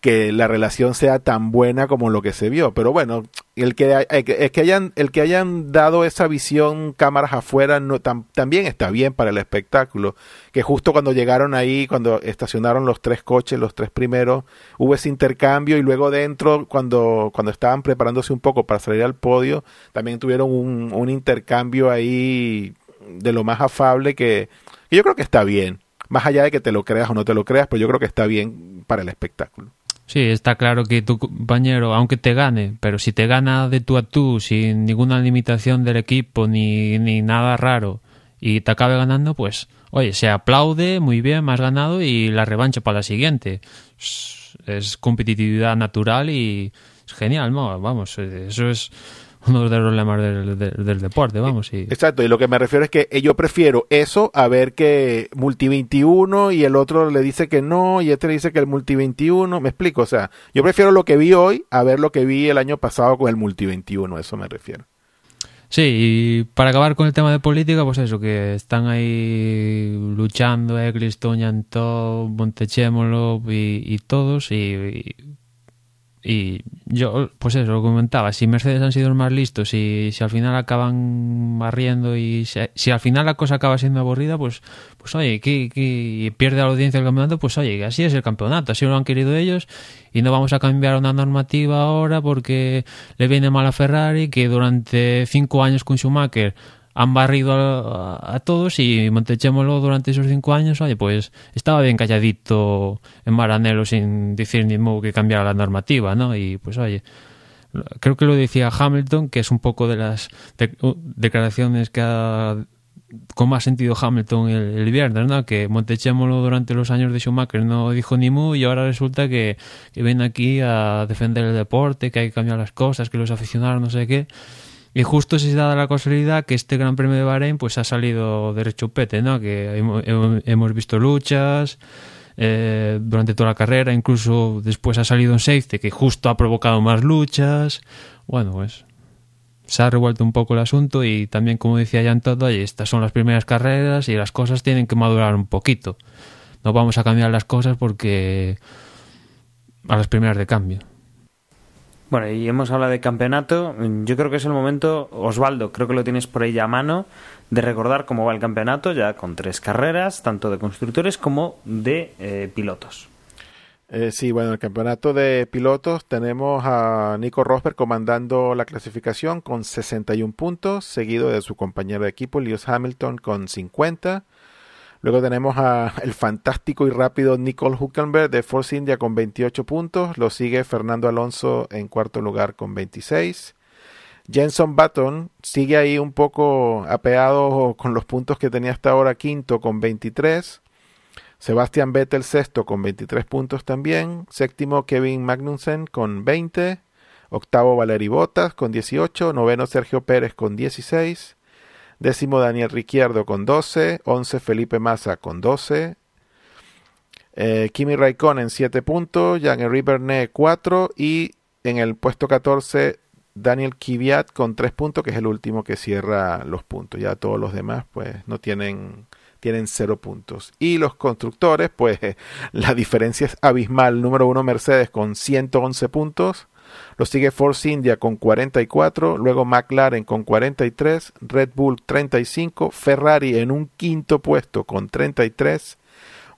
que la relación sea tan buena como lo que se vio, pero bueno, el que, el que hayan el que hayan dado esa visión cámaras afuera no, tam, también está bien para el espectáculo, que justo cuando llegaron ahí, cuando estacionaron los tres coches, los tres primeros, hubo ese intercambio y luego dentro cuando cuando estaban preparándose un poco para salir al podio, también tuvieron un, un intercambio ahí de lo más afable que, que yo creo que está bien, más allá de que te lo creas o no te lo creas, pero yo creo que está bien para el espectáculo. Sí, está claro que tu compañero, aunque te gane, pero si te gana de tú a tú, sin ninguna limitación del equipo ni, ni nada raro, y te acabe ganando, pues, oye, se aplaude, muy bien, has ganado y la revancha para la siguiente. Es competitividad natural y es genial, ¿no? Vamos, eso es uno de los lemas del, del, del, deporte, vamos. Y... Exacto, y lo que me refiero es que yo prefiero eso a ver que Multi 21 y el otro le dice que no y este le dice que el Multi 21, me explico, o sea, yo prefiero lo que vi hoy a ver lo que vi el año pasado con el Multi 21, eso me refiero. Sí, y para acabar con el tema de política, pues eso, que están ahí luchando Eccleston, Yantó, Montechémolo y, y todos, y, y y yo, pues eso, lo comentaba, si Mercedes han sido los más listos y si al final acaban barriendo y si, si al final la cosa acaba siendo aburrida, pues, pues oye, que, que pierde la audiencia del campeonato, pues oye, así es el campeonato, así lo han querido ellos y no vamos a cambiar una normativa ahora porque le viene mal a Ferrari, que durante cinco años con Schumacher han barrido a, todos y Montechémolo durante esos cinco años, oye, pues estaba bien calladito en Maranello sin decir ni modo que cambiara la normativa, ¿no? Y pues oye, creo que lo decía Hamilton, que es un poco de las de, uh, declaraciones que ha con más sentido Hamilton el, viernes, ¿no? Que Montechémolo durante los años de Schumacher no dijo ni mu y ahora resulta que, que viene aquí a defender el deporte, que hay que cambiar las cosas, que los aficionados no sé qué. Y justo se da la casualidad que este Gran Premio de Bahrein pues ha salido de rechupete, ¿no? Que hemos visto luchas eh, durante toda la carrera, incluso después ha salido un safety que justo ha provocado más luchas. Bueno, pues se ha revuelto un poco el asunto y también, como decía ya en todo, estas son las primeras carreras y las cosas tienen que madurar un poquito. No vamos a cambiar las cosas porque a las primeras de cambio. Bueno, y hemos hablado de campeonato. Yo creo que es el momento, Osvaldo, creo que lo tienes por ahí a mano, de recordar cómo va el campeonato, ya con tres carreras, tanto de constructores como de eh, pilotos. Eh, sí, bueno, el campeonato de pilotos tenemos a Nico Rosberg comandando la clasificación con 61 puntos, seguido de su compañero de equipo Lewis Hamilton con 50. Luego tenemos a el fantástico y rápido Nicole Hülkenberg de Force India con 28 puntos. Lo sigue Fernando Alonso en cuarto lugar con 26. Jenson Button sigue ahí un poco apeado con los puntos que tenía hasta ahora, quinto con 23. Sebastian Vettel sexto con 23 puntos también. Séptimo Kevin Magnussen con 20. Octavo Valery Bottas con 18. Noveno Sergio Pérez con 16. Décimo Daniel Ricciardo con 12, 11 Felipe Massa con 12, eh, Kimi Raikkonen 7 puntos, Jean-Henri Bernet 4 y en el puesto 14 Daniel Kvyat con 3 puntos, que es el último que cierra los puntos. Ya todos los demás pues no tienen tienen 0 puntos. Y los constructores, pues la diferencia es abismal. Número 1 Mercedes con 111 puntos. Lo sigue Force India con 44, luego McLaren con 43, Red Bull 35, Ferrari en un quinto puesto con 33,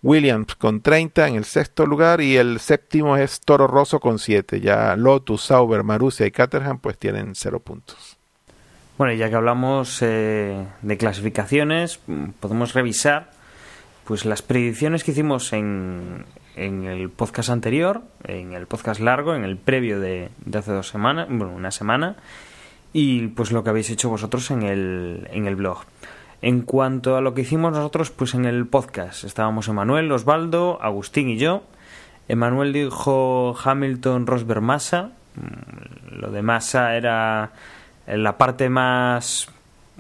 Williams con 30 en el sexto lugar y el séptimo es Toro Rosso con 7. Ya Lotus, Sauber, Marussia y Caterham pues tienen 0 puntos. Bueno, ya que hablamos eh, de clasificaciones, podemos revisar pues las predicciones que hicimos en, en el podcast anterior, en el podcast largo, en el previo de, de hace dos semanas, bueno, una semana, y pues lo que habéis hecho vosotros en el, en el blog. En cuanto a lo que hicimos nosotros, pues en el podcast estábamos Emanuel, Osvaldo, Agustín y yo. Emanuel dijo Hamilton, Rosberg, Massa. Mm, Lo de Massa era la parte más,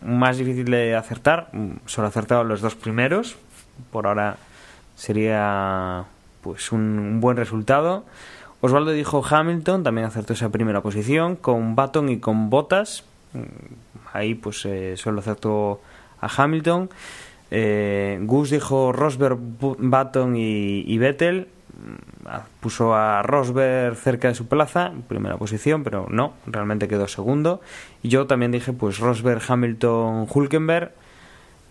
más difícil de acertar. Mm, Solo he acertado los dos primeros. Por ahora sería pues un, buen resultado. Osvaldo dijo Hamilton, también acertó esa primera posición, con Baton y con Botas. Ahí pues eh, solo acertó a Hamilton. Eh, Gus dijo Rosberg, Baton y, Vettel. Mm, Puso a Rosberg cerca de su plaza, primera posición, pero no, realmente quedó segundo. Y yo también dije pues Rosberg, Hamilton, Hulkenberg.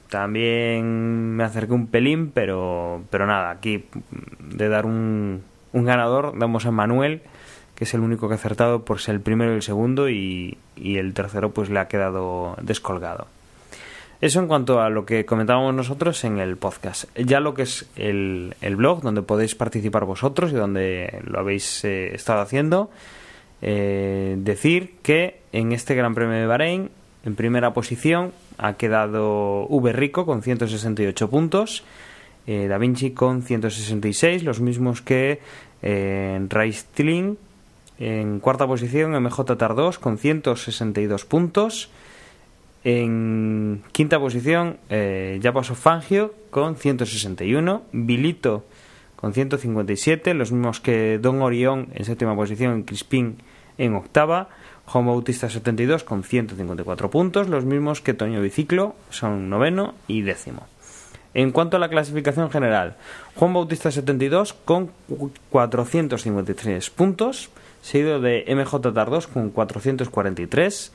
También me acerqué un pelín, pero, pero nada, aquí mm, de dar un, un ganador damos a Manuel, que es el único que ha acertado por ser el primero y el segundo, y, y el tercero pues le ha quedado descolgado. Eso en cuanto a lo que comentábamos nosotros en el podcast. Ya lo que es el, el blog, donde podéis participar vosotros y donde lo habéis eh, estado haciendo, eh, decir que en este Gran Premio de Bahrein, en primera posición, ha quedado V Rico con 168 puntos, eh, Da Vinci con 166, los mismos que eh, Raistlin. En cuarta posición, MJ Tar2 con 162 puntos. En quinta posición, eh, ya pasó Fangio con 161, Vilito con 157, los mismos que Don Orión en séptima posición, Crispín en octava, Juan Bautista 72 con 154 puntos, los mismos que Toño Biciclo, son noveno y décimo. En cuanto a la clasificación general, Juan Bautista 72 con 453 puntos, seguido de MJ Tar2 con 443,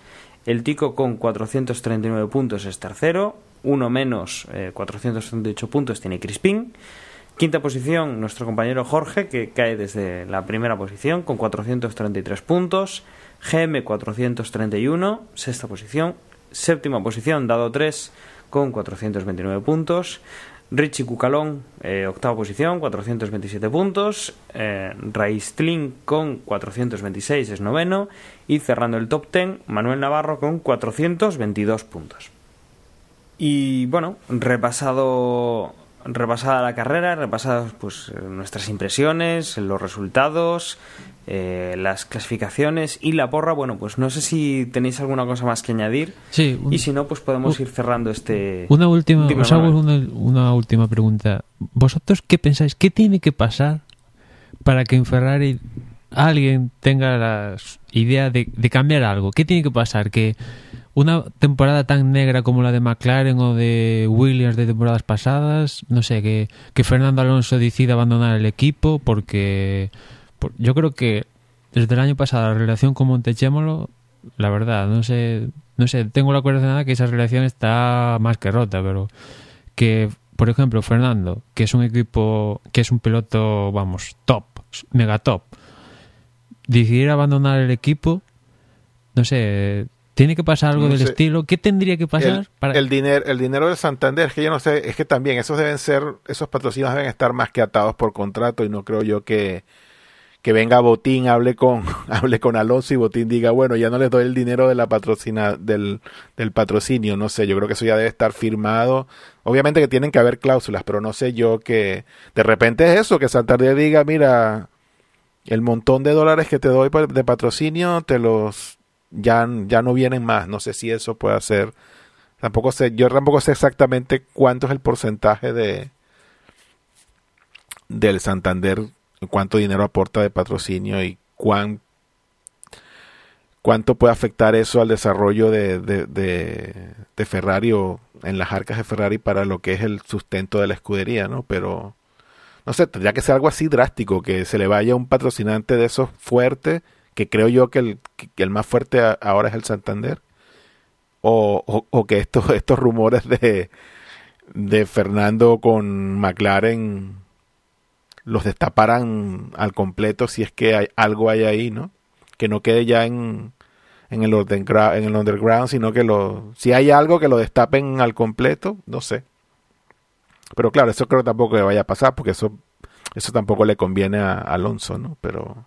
el Tico con 439 puntos es tercero, uno menos, eh, 438 puntos tiene Crispín. Quinta posición, nuestro compañero Jorge, que cae desde la primera posición con 433 puntos. GM 431, sexta posición. Séptima posición, dado 3 con 429 puntos. Richie Cucalón, eh, octava posición, 427 puntos. Eh, Raistlin con 426 es noveno. Y cerrando el top 10, Manuel Navarro con 422 puntos. Y bueno, repasado repasada la carrera, repasadas pues eh, nuestras impresiones, los resultados, eh, las clasificaciones y la porra. Bueno, pues no sé si tenéis alguna cosa más que añadir. Sí, un- y si no, pues podemos un- ir cerrando este. Una última, os hago una última pregunta. ¿Vosotros qué pensáis? ¿Qué tiene que pasar para que en Ferrari alguien tenga la idea de, de cambiar algo? ¿Qué tiene que pasar? Que una temporada tan negra como la de McLaren o de Williams de temporadas pasadas, no sé, que, que Fernando Alonso decida abandonar el equipo porque por- yo creo que desde el año pasado la relación con Montechémolo, la verdad, no sé, no sé, tengo la corazonada que esa relación está más que rota, pero que, por ejemplo, Fernando, que es un equipo, que es un piloto, vamos, top, mega top, decidir abandonar el equipo, no sé, tiene que pasar algo No del sé. estilo. ¿Qué tendría que pasar el, para el dinero el dinero del Santander es que yo no sé es que también esos deben ser esos patrocinios deben estar más que atados por contrato y no creo yo que que venga Botín hable con hable con Alonso y Botín diga bueno ya no les doy el dinero de la patrocina del del patrocinio no sé yo creo que eso ya debe estar firmado obviamente que tienen que haber cláusulas pero no sé yo que de repente es eso que Santander diga mira el montón de dólares que te doy de patrocinio te los ya, ya no vienen más. No sé si eso puede ser. Tampoco sé, yo tampoco sé exactamente cuánto es el porcentaje de del Santander, cuánto dinero aporta de patrocinio y cuán cuánto puede afectar eso al desarrollo de, de, de, de Ferrari o en las arcas de Ferrari para lo que es el sustento de la escudería, ¿no? Pero no sé, tendría que ser algo así drástico, que se le vaya un patrocinante de esos fuerte, que creo yo que el, que el más fuerte ahora es el Santander, o, o, que estos, estos rumores de, de Fernando con McLaren los destaparan al completo si es que hay, algo hay ahí, ¿no? Que no quede ya en, en, el, underground, en el underground, sino que lo, si hay algo que lo destapen al completo, no sé. Pero claro, eso creo tampoco que vaya a pasar porque eso, eso tampoco le conviene a Alonso, ¿no? Pero...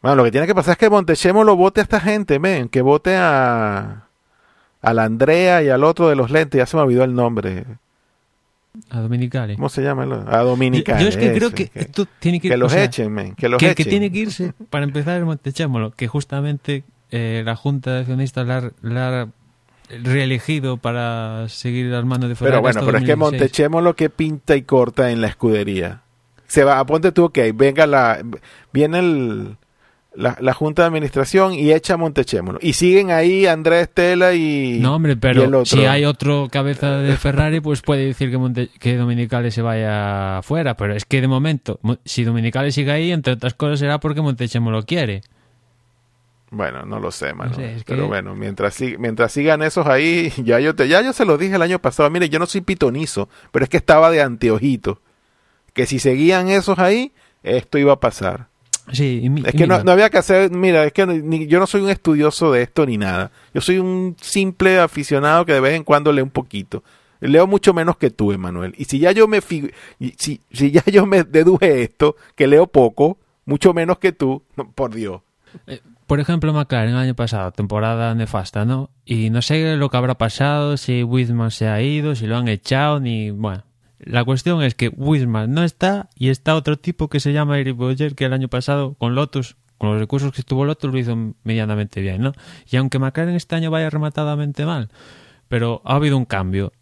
Bueno, lo que tiene que pasar es que Montechemo lo vote a esta gente, men, que vote a, a la Andrea y al otro de los lentes, ya se me olvidó el nombre. A Dominicali. ¿Cómo se llama? A Dominicali. Yo, yo es que creo que, esto tiene que que los sea, echen, men, que los que, echen. que tiene que irse para empezar Montechémolo, que justamente eh, la Junta de Accionistas la, ha- la reelegido para seguir al mando de Ferrari. Pero bueno, pero es que 2016. Montechemo lo que pinta y corta en la escudería. Se va, ponte tú, ok, venga la, viene el, la, la junta de administración y echa a Montechemo. Y siguen ahí Andrés Estela y, No, hombre, el pero otro. si hay otro cabeza de Ferrari, pues puede decir que, Monte- que Dominicali se vaya fuera. Pero es que de momento, mo- si Dominicali sigue ahí, entre otras cosas será porque Montechemo lo quiere. Bueno, no lo sé, mano. sé, es Pero bueno, mientras, sig- mientras sigan esos ahí, ya yo, te, ya yo se lo dije el año pasado. Mire, yo no soy pitonizo, pero es que estaba de anteojito. Que si seguían esos ahí, esto iba a pasar. Sí, y mi- Es que no, no había que hacer, mira, es que ni- yo no soy un estudioso de esto ni nada. Yo soy un simple aficionado que de vez en cuando lee un poquito. Leo mucho menos que tú, Emanuel. Y si ya yo me si, si ya yo me deduje esto, que leo poco, mucho menos que tú, por Dios. Por ejemplo, McLaren el año pasado, temporada nefasta, ¿no? Y no sé lo que habrá pasado, si Wisman se ha ido, si lo han echado, ni... Bueno, la cuestión es que Wisman no está y está otro tipo que se llama Eric Boyer, que el año pasado con Lotus, con los recursos que estuvo Lotus, lo hizo medianamente bien, ¿no? Y aunque McLaren este año vaya rematadamente mal, pero ha habido un cambio.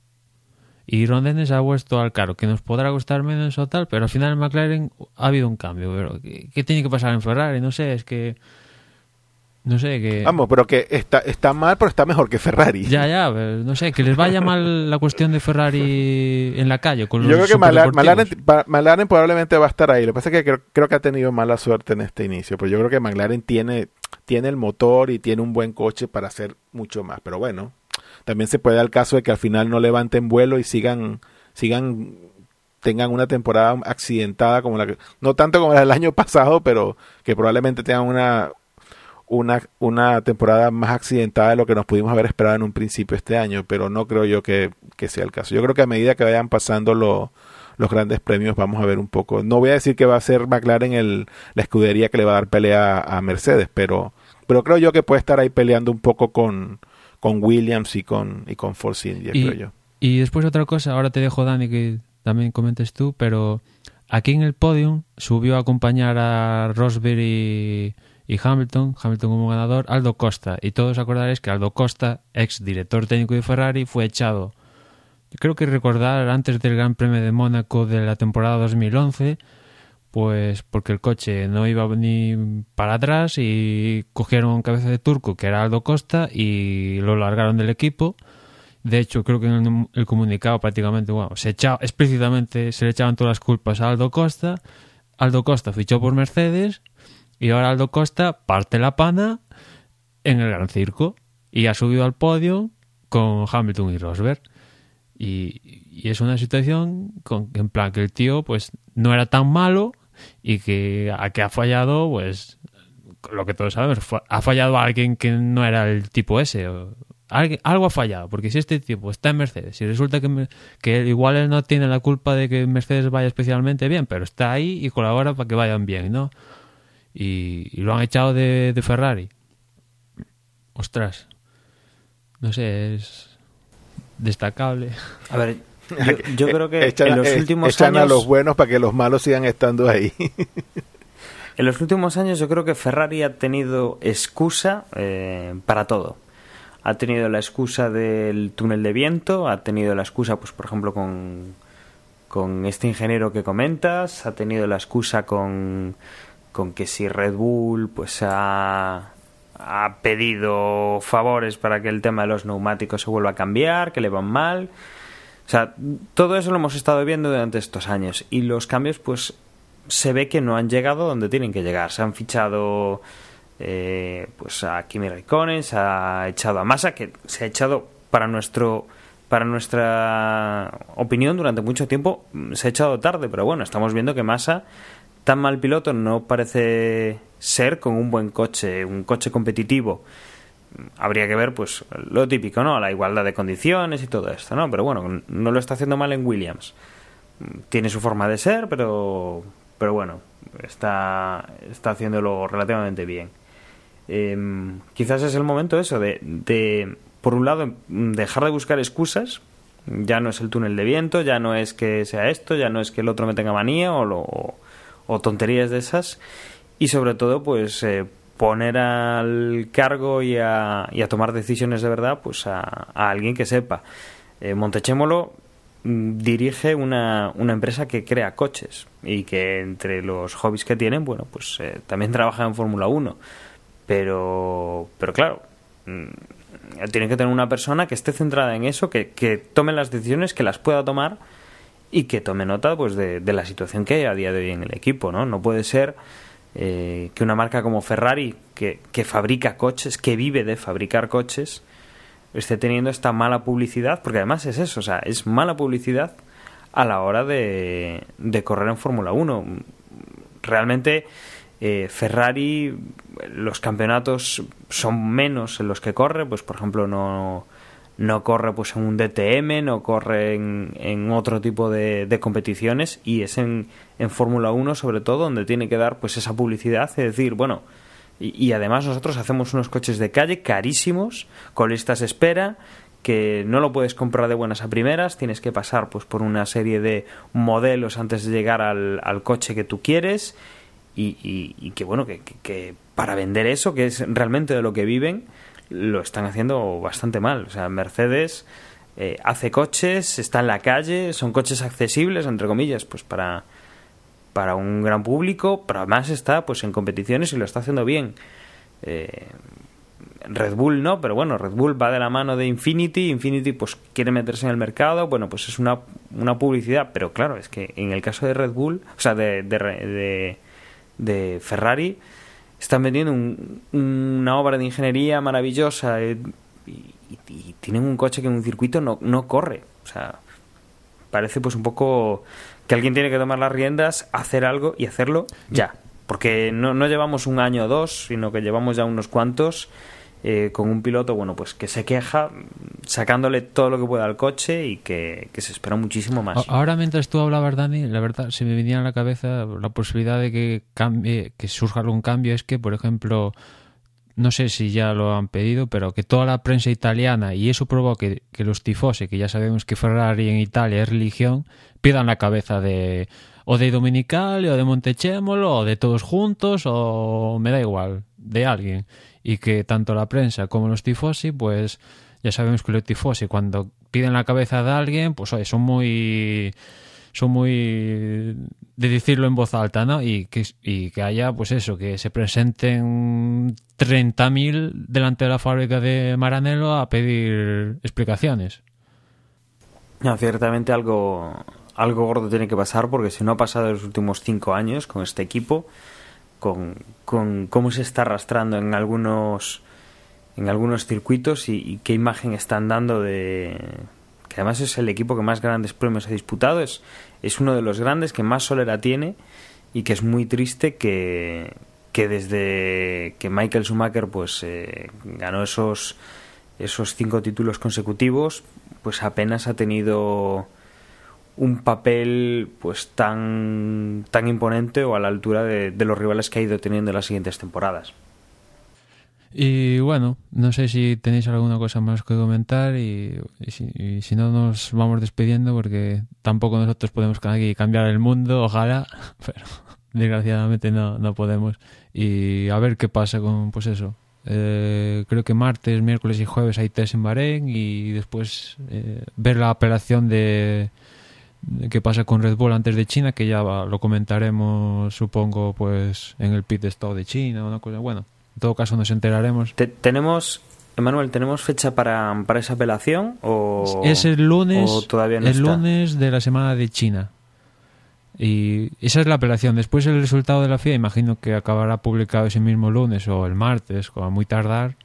Y Ron Dennis ha puesto al caro, que nos podrá costar menos o tal, pero al final en McLaren ha habido un cambio. Pero ¿qué, qué tiene que pasar en Ferrari? No sé, es que... No sé, que... Vamos, pero que está, está mal, pero está mejor que Ferrari. Ya, ya, no sé, que les vaya mal la cuestión de Ferrari en la calle con los Yo creo que Mala- superdeportivos. McLaren, pa- McLaren probablemente va a estar ahí. Lo que pasa es que creo, creo que ha tenido mala suerte en este inicio. Pero yo creo que McLaren tiene, tiene el motor y tiene un buen coche para hacer mucho más. Pero bueno, también se puede dar el caso de que al final no levanten vuelo y sigan, sigan, tengan una temporada accidentada como la que, no tanto como la del año pasado, pero que probablemente tengan una, una, una temporada más accidentada de lo que nos pudimos haber esperado en un principio este año, pero no creo yo que, que sea el caso. Yo creo que a medida que vayan pasando lo- los grandes premios vamos a ver un poco. No voy a decir que va a ser McLaren el, la escudería que le va a dar pelea a, a Mercedes, pero, pero creo yo que puede estar ahí peleando un poco con, con Williams y con, y con Force India, creo yo. Y después otra cosa, ahora te dejo Dani que también comentes tú, pero aquí en el podium subió a acompañar a Rosberg y, y Hamilton, Hamilton como ganador, Aldo Costa. Y todos acordaréis que Aldo Costa, ex director técnico de Ferrari, fue echado. Creo que recordar antes del Gran Premio de Mónaco de la temporada 2011, pues porque el coche no iba ni para atrás y cogieron cabeza de turco que era Aldo Costa y lo largaron del equipo. De hecho, creo que en el comunicado prácticamente, bueno, se echaba, explícitamente se le echaban todas las culpas a Aldo Costa. Aldo Costa fichó por Mercedes y ahora Aldo Costa parte la pana en el Gran Circo y ha subido al podio con Hamilton y Rosberg. Y, y es una situación con, en plan que el tío pues no era tan malo y que a que ha fallado pues lo que todos sabemos ha fallado alguien que no era el tipo ese algo ha fallado porque si este tipo está en Mercedes y resulta que, que igual él no tiene la culpa de que Mercedes vaya especialmente bien pero está ahí y colabora para que vayan bien ¿no? Y, y lo han echado de, de Ferrari ostras no sé es destacable A ver, yo, yo creo que Echan, en los eh, últimos echan a los buenos para que los malos sigan estando ahí. En los últimos años yo creo que Ferrari ha tenido excusa eh, para todo. Ha tenido la excusa del túnel de viento, ha tenido la excusa, pues por ejemplo, con, con este ingeniero que comentas, ha tenido la excusa con, con que si Red Bull pues ha, pedido favores para que el tema de los neumáticos se vuelva a cambiar, que le van mal. O sea, todo eso lo hemos estado viendo durante estos años y los cambios pues se ve que no han llegado donde tienen que llegar. Se han fichado eh, pues a Kimi Raikkonen, se ha echado a Massa, que se ha echado para nuestro para nuestra opinión durante mucho tiempo se ha echado tarde, pero bueno, estamos viendo que Massa tan mal piloto no parece ser con un buen coche, un coche competitivo habría que ver pues lo típico, ¿no? La igualdad de condiciones y todo esto, ¿no? Pero bueno, no lo está haciendo mal en Williams. Tiene su forma de ser, pero pero bueno, está está haciéndolo relativamente bien. Em, quizás es el momento eso de, de por un lado dejar de buscar excusas ya no es el túnel de viento, ya no es que sea esto, ya no es que el otro me tenga manía o, lo, o tonterías de esas. Y sobre todo, pues eh, poner al cargo y a, y a, tomar decisiones de verdad pues a, a alguien que sepa. Eh, Montechémolo mm, dirige una, empresa que crea coches y que entre los hobbies que tienen, bueno, pues eh, también trabaja en Fórmula 1. Pero, pero claro, mm, tiene que tener una persona que esté centrada en eso, que, que tome las decisiones, que las pueda tomar y que tome nota pues de, de, la situación que hay a día de hoy en el equipo, ¿no? No puede ser eh, que una marca como Ferrari, que, que, fabrica coches, que vive de fabricar coches, esté teniendo esta mala publicidad, porque además es eso, o sea, es mala publicidad a la hora de, de correr en Fórmula 1. Realmente eh, Ferrari, los campeonatos son menos en los que corre, pues por ejemplo no, no corre pues en un DTM, no corre en, en otro tipo de, de, competiciones y es en, en Fórmula 1 sobre todo donde tiene que dar pues esa publicidad, es decir, bueno, y, y, además nosotros hacemos unos coches de calle carísimos, con listas de espera, que no lo puedes comprar de buenas a primeras, tienes que pasar pues por una serie de modelos antes de llegar al, al coche que tú quieres y, y, y que bueno, que, que, que, para vender eso, que es realmente de lo que viven, lo están haciendo bastante mal. O sea, Mercedes eh, hace coches, está en la calle, son coches accesibles, entre comillas, pues para, para un gran público, pero además está pues en competiciones y lo está haciendo bien. Eh, Red Bull no, pero bueno, Red Bull va de la mano de Infinity, Infinity pues quiere meterse en el mercado, bueno, pues es una, una publicidad, pero claro, es que en el caso de Red Bull, o sea, de, de, de de Ferrari están vendiendo un, una obra de ingeniería maravillosa eh, y, tienen un coche que en un circuito no, no corre. O sea, parece pues un poco que alguien tiene que tomar las riendas, hacer algo y hacerlo ya. Porque no, no llevamos un año o dos, sino que llevamos ya unos cuantos eh, con un piloto, bueno, pues que se queja sacándole todo lo que pueda al coche y que, que, se espera muchísimo más. Ahora mientras tú hablabas, Dani, la verdad se me venía a la cabeza la posibilidad de que cambie, que surja algún cambio es que, por ejemplo, no sé si ya lo han pedido, pero que toda la prensa italiana, y eso provoque que los tifosi, que ya sabemos que Ferrari en Italia es religión, pidan la cabeza de o de Dominicali o de Montechémolo o de todos juntos o me da igual, de alguien y que tanto la prensa como los tifosi, pues ya sabemos que los tifosi cuando piden la cabeza de alguien, pues oye, son muy son muy de decirlo en voz alta, ¿no? Y que, y que haya, pues eso, que se presenten 30.000 delante de la fábrica de Maranello a pedir explicaciones. No, ciertamente algo, algo gordo tiene que pasar porque si no ha pasado en los últimos cinco años con este equipo, con, con cómo se está arrastrando en algunos en algunos circuitos y, qué imagen están dando de que además es el equipo que más grandes premios ha disputado es, es uno de los grandes que más solera tiene y que es muy triste que, que desde que Michael Schumacher pues eh, ganó esos esos cinco títulos consecutivos pues apenas ha tenido un papel pues tan tan imponente o a la altura de, de, los rivales que ha ido teniendo en las siguientes temporadas. Y bueno, no sé si tenéis alguna cosa más que comentar y, si, no nos vamos despidiendo porque tampoco nosotros podemos aquí cambiar el mundo, ojalá, pero desgraciadamente no, no podemos. Y a ver qué pasa con pues eso. Eh, creo que martes, miércoles y jueves hay test en Bahrein y después eh, ver la apelación de qué pasa con Red Bull antes de China, que ya lo comentaremos, supongo, pues en el pit stop de China o una cosa. Bueno, en todo caso nos enteraremos. Te, tenemos, Emanuel, ¿tenemos fecha para, para esa apelación o es el lunes? O todavía no el está? lunes de la semana de China. Y esa es la apelación. Después el resultado de la FIA, imagino que acabará publicado ese mismo lunes o el martes, como muy tardar.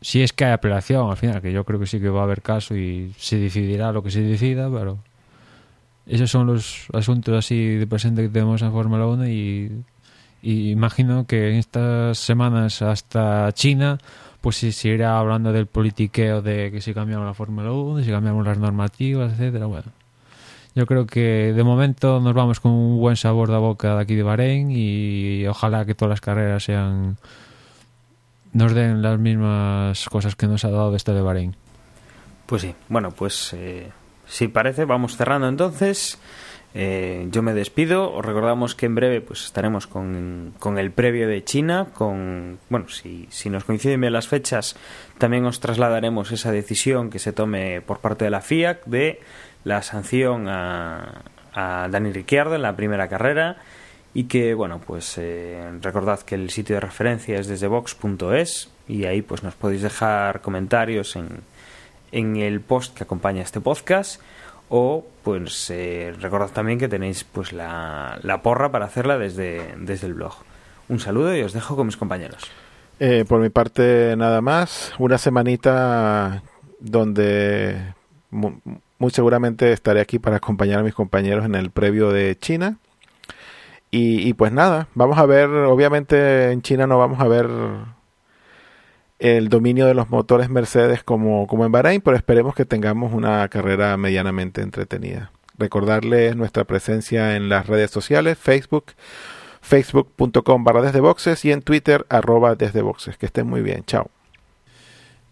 Si es que hay apelación al final, que yo creo que sí que va a haber caso y se decidirá lo que se decida, pero esos son los asuntos así de presente que tenemos en Fórmula 1 y, imagino que en estas semanas hasta China pues se irá hablando del politiqueo de que si cambiamos la Fórmula 1, de si cambiamos las normativas, etcétera, bueno. Yo creo que de momento nos vamos con un buen sabor de boca de aquí de Bahrein y ojalá que todas las carreras sean nos den las mismas cosas que nos ha dado este de Bahrein. Pues sí, bueno, pues eh, si parece, vamos cerrando entonces. Eh, yo me despido. Os recordamos que en breve pues estaremos con, con el previo de China. Con bueno, si, si nos coinciden bien las fechas, también os trasladaremos esa decisión que se tome por parte de la FIAC de la sanción a, a Dani Ricciardo en la primera carrera y que bueno pues eh, recordad que el sitio de referencia es desde vox.es y ahí pues nos podéis dejar comentarios en, en el post que acompaña este podcast o pues eh, recordad también que tenéis pues la, la, porra para hacerla desde, desde el blog. Un saludo y os dejo con mis compañeros. Eh, por mi parte nada más, una semanita donde muy, muy seguramente estaré aquí para acompañar a mis compañeros en el previo de China. Y, y, pues nada, vamos a ver, obviamente en China no vamos a ver el dominio de los motores Mercedes como, como en Bahrein, pero esperemos que tengamos una carrera medianamente entretenida. Recordarles nuestra presencia en las redes sociales, Facebook, facebook.com barra desde boxes y en Twitter arroba desde. Que estén muy bien, chao.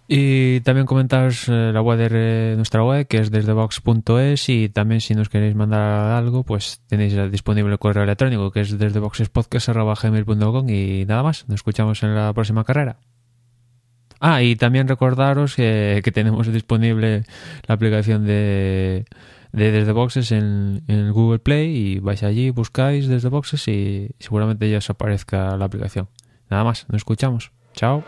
Y también comentaros eh, la web de nuestra web, que es desdebox.es y también si nos queréis mandar algo, pues tenéis disponible el correo electrónico, que es desdeboxespodcast.gmail.com y nada más. Nos escuchamos en la próxima carrera. Ah, y también recordaros que, tenemos disponible la aplicación de, de Desde Boxes en, en, Google Play y vais allí, buscáis Desde Boxes y seguramente ya os aparezca la aplicación. Nada más, nos escuchamos. Chao.